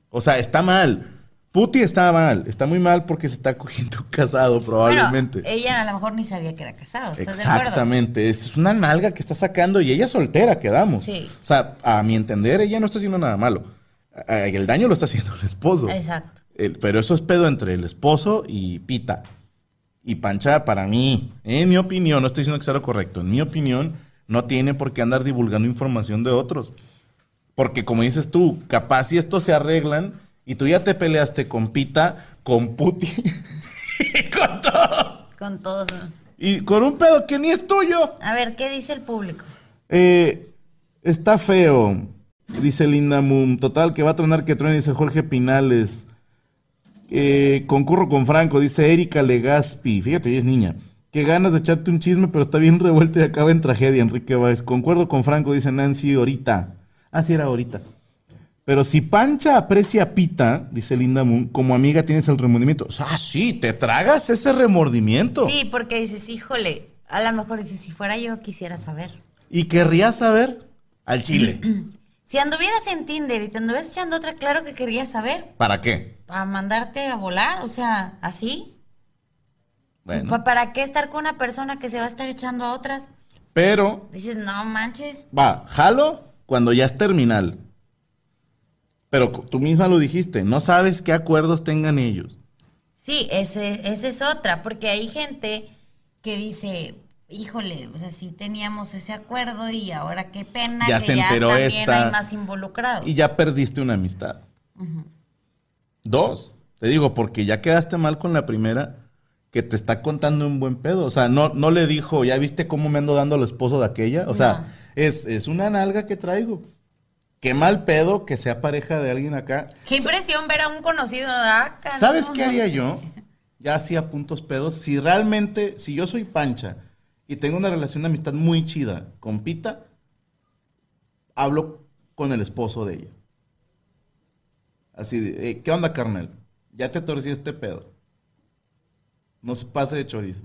O sea, está mal. Puti está mal. Está muy mal porque se está cogiendo <laughs> casado, probablemente. Bueno, ella a lo mejor ni sabía que era casado, ¿estás de acuerdo? Exactamente. Es una nalga que está sacando y ella es soltera, quedamos. Sí. O sea, a mi entender, ella no está haciendo nada malo. El daño lo está haciendo <laughs> el esposo. Exacto. El- pero eso es pedo entre el esposo y Pita. Y Pancha, para mí, en mi opinión, no estoy diciendo que sea lo correcto, en mi opinión, no tiene por qué andar divulgando información de otros. Porque como dices tú, capaz si estos se arreglan y tú ya te peleaste con Pita, con Puti y <laughs> con todos. Con todos. ¿no? Y con un pedo que ni es tuyo. A ver, ¿qué dice el público? Eh, está feo, dice Linda Moon. Total, que va a tronar que truene, dice Jorge Pinales. Eh, concurro con Franco, dice Erika Legaspi. Fíjate, ella es niña. Qué ganas de echarte un chisme, pero está bien revuelto y acaba en tragedia, Enrique Báez. Concuerdo con Franco, dice Nancy ahorita. Ah, sí, era ahorita. Pero si Pancha aprecia a Pita, dice Linda Moon, como amiga tienes el remordimiento. Ah, sí, te tragas ese remordimiento. Sí, porque dices, híjole, a lo mejor dices, si fuera yo quisiera saber. Y querría saber al chile. <clears throat> Si anduvieras en Tinder y te anduvieras echando otra, claro que querías saber. ¿Para qué? Para mandarte a volar, o sea, así. Bueno. Pa- ¿Para qué estar con una persona que se va a estar echando a otras? Pero Dices, no manches. Va, jalo cuando ya es terminal. Pero tú misma lo dijiste, no sabes qué acuerdos tengan ellos. Sí, ese, esa es otra, porque hay gente que dice, híjole, o sea, sí teníamos ese acuerdo y ahora qué pena Ya que se ya enteró también esta. hay más involucrados. Y ya perdiste una amistad. Dos, te digo, porque ya quedaste mal con la primera que te está contando un buen pedo. O sea, no, no le dijo, ya viste cómo me ando dando al esposo de aquella. O sea, No. es, es una nalga que traigo. Qué mal pedo que sea pareja de alguien acá. Qué impresión ver a un conocido acá. ¿Sabes qué haría yo? Ya hacía puntos pedos. Si realmente, si yo soy pancha y tengo una relación de amistad muy chida con Pita, hablo con el esposo de ella. Así de, "Eh, ¿qué onda, carnal? Ya te torcí este pedo. No se pase de chorizo.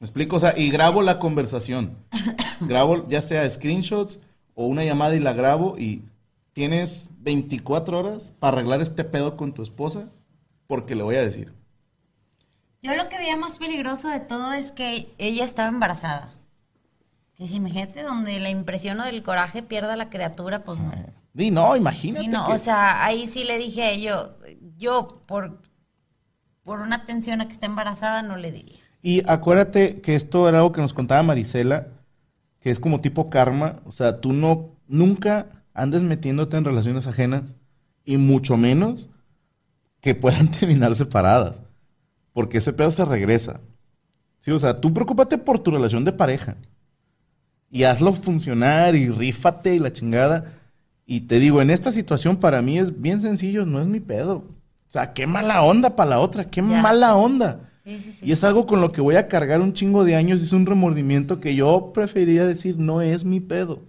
¿Me explico? O sea, y grabo la conversación. <coughs> grabo ya sea screenshots o una llamada y la grabo y tienes 24 horas para arreglar este pedo con tu esposa porque le voy a decir. Yo lo que veía más peligroso de todo es que ella estaba embarazada. Que si imagínate donde la impresión o del coraje pierda la criatura, pues no. Di, no, imagínate. Sí, no, que- o sea, ahí sí le dije a ello, yo por, por una atención a que está embarazada no le diría. Y acuérdate que esto era algo que nos contaba Marisela, que es como tipo karma. O sea, tú no, nunca andes metiéndote en relaciones ajenas y mucho menos que puedan <laughs> terminar separadas. Porque ese pedo se regresa. Sí, o sea, tú preocúpate por tu relación de pareja. Y hazlo funcionar y rífate y la chingada. Y te digo, en esta situación para mí es bien sencillo, no es mi pedo. O sea, qué mala onda para la otra, qué Ya mala sé. onda. Sí, sí, sí. Y es algo con lo que voy a cargar un chingo de años. Es un remordimiento que yo preferiría decir no es mi pedo.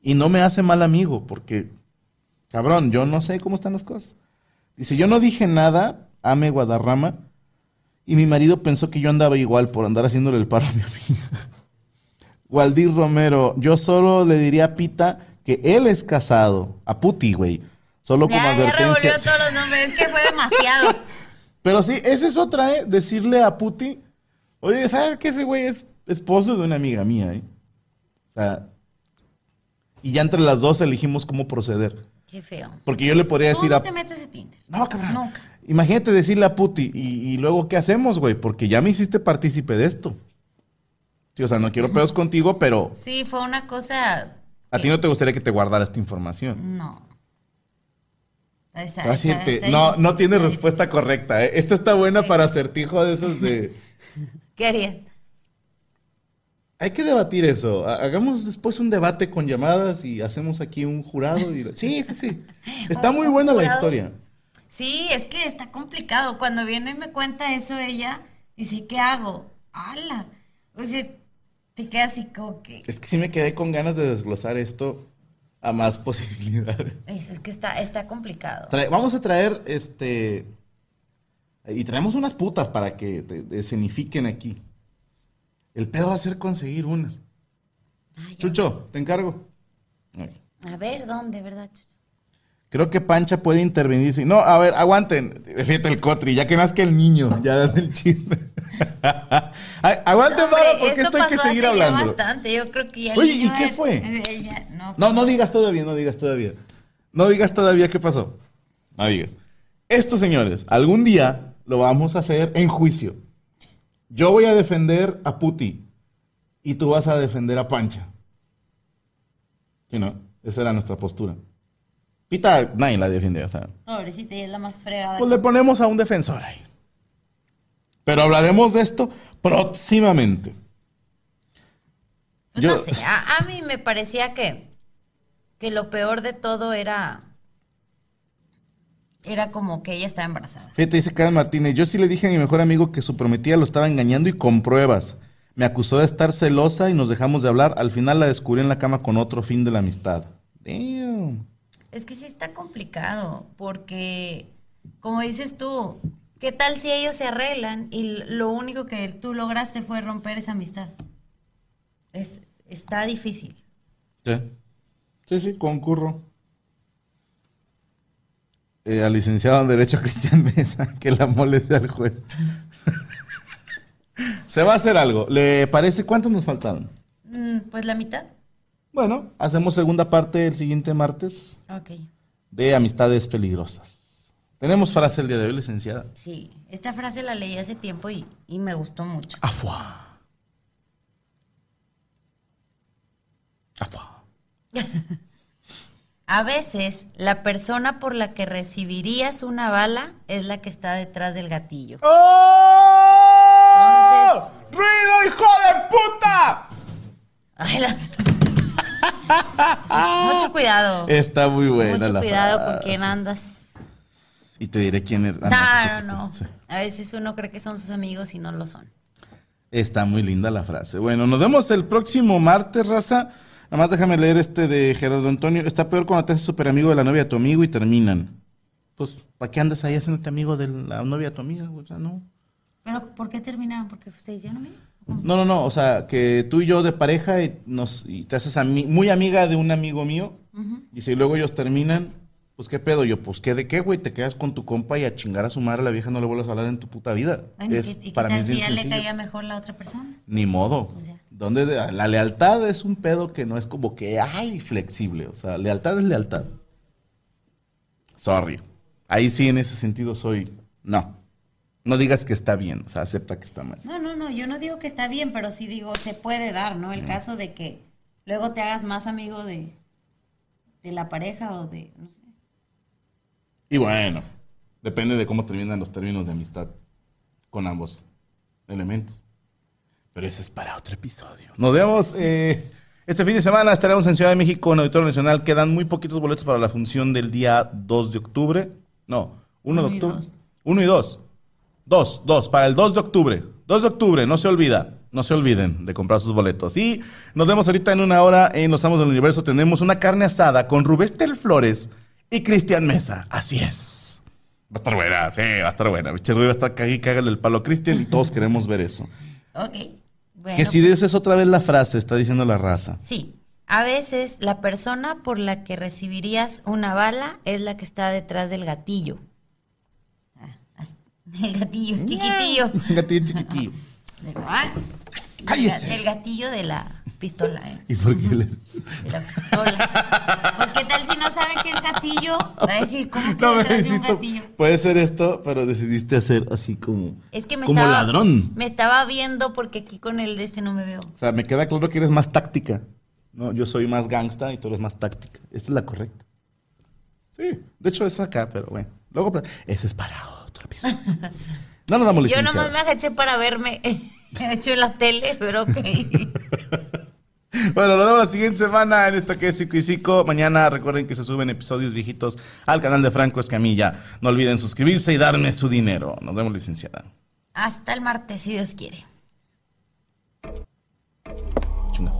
Y no me hace mal amigo, porque, cabrón, yo no sé cómo están las cosas. Dice, yo no dije nada, ame Guadarrama, y mi marido pensó que yo andaba igual por andar haciéndole el paro a mi amiga. <laughs> Waldir Romero, yo solo le diría a Pita que él es casado. A Puti, güey. Solo como Ya, ya revolvió advertencia. todos los nombres, es que fue demasiado. <laughs> Pero sí, esa es otra, ¿eh? Decirle a Puti, oye, ¿sabes que ese güey es esposo de una amiga mía, eh? O sea, y ya entre las dos elegimos cómo proceder. Qué feo. Porque yo le podría decir no a... te metes en Tinder. No, cabrón. Nunca. Imagínate decirle a Puti, y, y luego, ¿qué hacemos, güey? Porque ya me hiciste partícipe de esto. Sí, o sea, no quiero pedos contigo, pero Sí, fue una cosa... a ti no te gustaría que te guardara esta información. No. No, no tiene respuesta correcta, ¿eh? Esta está buena Sí. para acertijo de esos de... <laughs> ¿Qué harían? Hay que debatir eso. Ha- Hagamos después un debate con llamadas y hacemos aquí un jurado. Y... Sí, sí, sí. <laughs> Está muy buena la historia. Sí, es que está complicado. Cuando viene y me cuenta eso ella, dice, ¿qué hago? ¡Hala! O sea, te quedas así como que... Es que sí me quedé con ganas de desglosar esto a más <laughs> posibilidades. Es, es que está, está complicado. Trae- vamos a traer este. Y traemos unas putas para que te, te escenifiquen aquí. El pedo va a ser conseguir unas. Ay, ya. Chucho, te encargo. A ver, ¿dónde, verdad? Chucho? Creo que Pancha puede intervenir. sí. No, a ver, aguanten. Fíjate el cotri, ya que nazca el niño, ya dan el chisme. <laughs> Aguanten, Hombre, Pablo, porque esto esto hay que seguir hace ya hablando. bastante. Yo creo que ya Oye, ¿y qué fue? no, No, no digas todavía, no digas todavía. No digas todavía qué pasó. No digas. Esto, señores, algún día lo vamos a hacer en juicio. Yo voy a defender a Puti y tú vas a defender a Pancha. ¿Sí, no? Esa era nuestra postura. Pita, nadie la defiende, o sea. Pobrecita, ella es la más fregada. Pues le ponemos a un defensor ahí. Pero hablaremos de esto próximamente. Pues Yo- no sé, a, a mí me parecía que, que lo peor de todo era, era como que ella estaba embarazada. Fíjate, dice Karen Martínez, yo sí le dije a mi mejor amigo que su prometida lo estaba engañando y con pruebas. Me acusó de estar celosa y nos dejamos de hablar. Al final la descubrí en la cama con otro fin de la amistad. Damn. Es que sí está complicado, porque, como dices tú, ¿qué tal si ellos se arreglan y lo único que tú lograste fue romper esa amistad? Es, está difícil. Sí. Sí, sí, concurro. Eh, al licenciado en Derecho <laughs> Cristian Mesa, que la mole sea el juez. <laughs> Se va a hacer algo. ¿Le parece cuántos nos faltaron? Mm, pues la mitad. Bueno, hacemos segunda parte el siguiente martes Ok. de Amistades Peligrosas. Tenemos frase el día de hoy, licenciada. Sí, esta frase la leí hace tiempo y, y me gustó mucho. Afua. Afua. <laughs> A veces, la persona por la que recibirías una bala es la que está detrás del gatillo. ¡Oh! Entonces- ¡Ruido, hijo de puta! Ay, las- Sí, mucho cuidado. Está muy buena mucho la cuidado con frase. quién andas. Y te diré quién es. No, Ah, no, no. sí. A veces uno cree que son sus amigos y no lo son. Está muy linda la frase. Bueno, nos vemos el próximo martes, raza. Nada más déjame leer este de Gerardo Antonio. Está peor cuando te haces súper amigo de la novia de tu amigo y terminan. Pues, ¿para qué andas ahí haciéndote amigo de la novia de tu amiga? O sea, no. ¿Pero por qué terminaron? ¿Porque se hicieron amigos? No, no, no. O sea, que tú y yo de pareja y, nos, y te haces ami- muy amiga de un amigo mío. Y si luego ellos terminan, pues qué pedo. Yo, pues qué de qué, güey. Te quedas con tu compa y a chingar a su madre la vieja no le vuelvas a hablar en tu puta vida. Bueno, ¿y es, y qué para mí tal es si ya le caía mejor la otra persona? Ni modo. Pues ya. Donde de- la lealtad es un pedo que no es como que ay flexible. O sea, lealtad es lealtad. Sorry. Ahí sí en ese sentido soy. No. No digas que está bien. O sea, acepta que está mal. No, no, no, yo no digo que está bien, pero sí digo, se puede dar, ¿no? El caso de que luego te hagas más amigo de, de la pareja o de, no sé. Y bueno, depende de cómo terminan los términos de amistad con ambos elementos. Pero ese es para otro episodio. Nos vemos eh, este fin de semana. Estaremos en Ciudad de México en Auditorio Nacional. Quedan muy poquitos boletos para la función del día 2 de octubre. No, 1 de Uno y octubre. dos. 1 y 2. 2, 2, para el 2 de octubre. 2 de octubre, no se olvida. No se olviden de comprar sus boletos. Y nos vemos ahorita en una hora en Los Amos del Universo. Tenemos una carne asada con Rubén Flores y Cristian Mesa. Así es. Va a estar buena, sí, va a estar buena. Biche Rubí va a estar cague y cágale el palo a Cristian y todos queremos ver eso. Ok. Bueno, que si dices otra vez la frase, está diciendo la raza. Sí. A veces la persona por la que recibirías una bala es la que está detrás del gatillo. El gatillo, chiquitillo. <laughs> Gatillo chiquitillo. Del, Cállese. del gatillo de la pistola, ¿eh? ¿Y por qué les.? De la pistola. Pues, ¿qué tal si no saben qué es gatillo? Va a decir, ¿cómo que No, detrás de un gatillo? Puede ser esto, pero decidiste hacer así como. Es que me como estaba. ladrón. Me estaba viendo porque aquí con el de este no me veo. O sea, me queda claro que eres más táctica. No, yo soy más gangsta y tú eres más táctica. Esta es la correcta. Sí, de hecho es acá, pero bueno. Luego, ese es para No nos damos <laughs> Yo licencia. nomás me agaché para verme. <laughs> De hecho, en la tele, pero ok. <laughs> Bueno, nos vemos la siguiente semana en esto que es Cico y Cico. Mañana recuerden que se suben episodios viejitos al canal de Franco Escamilla. No olviden suscribirse y darme su dinero. Nos vemos, licenciada. Hasta el martes, si Dios quiere. Chunga.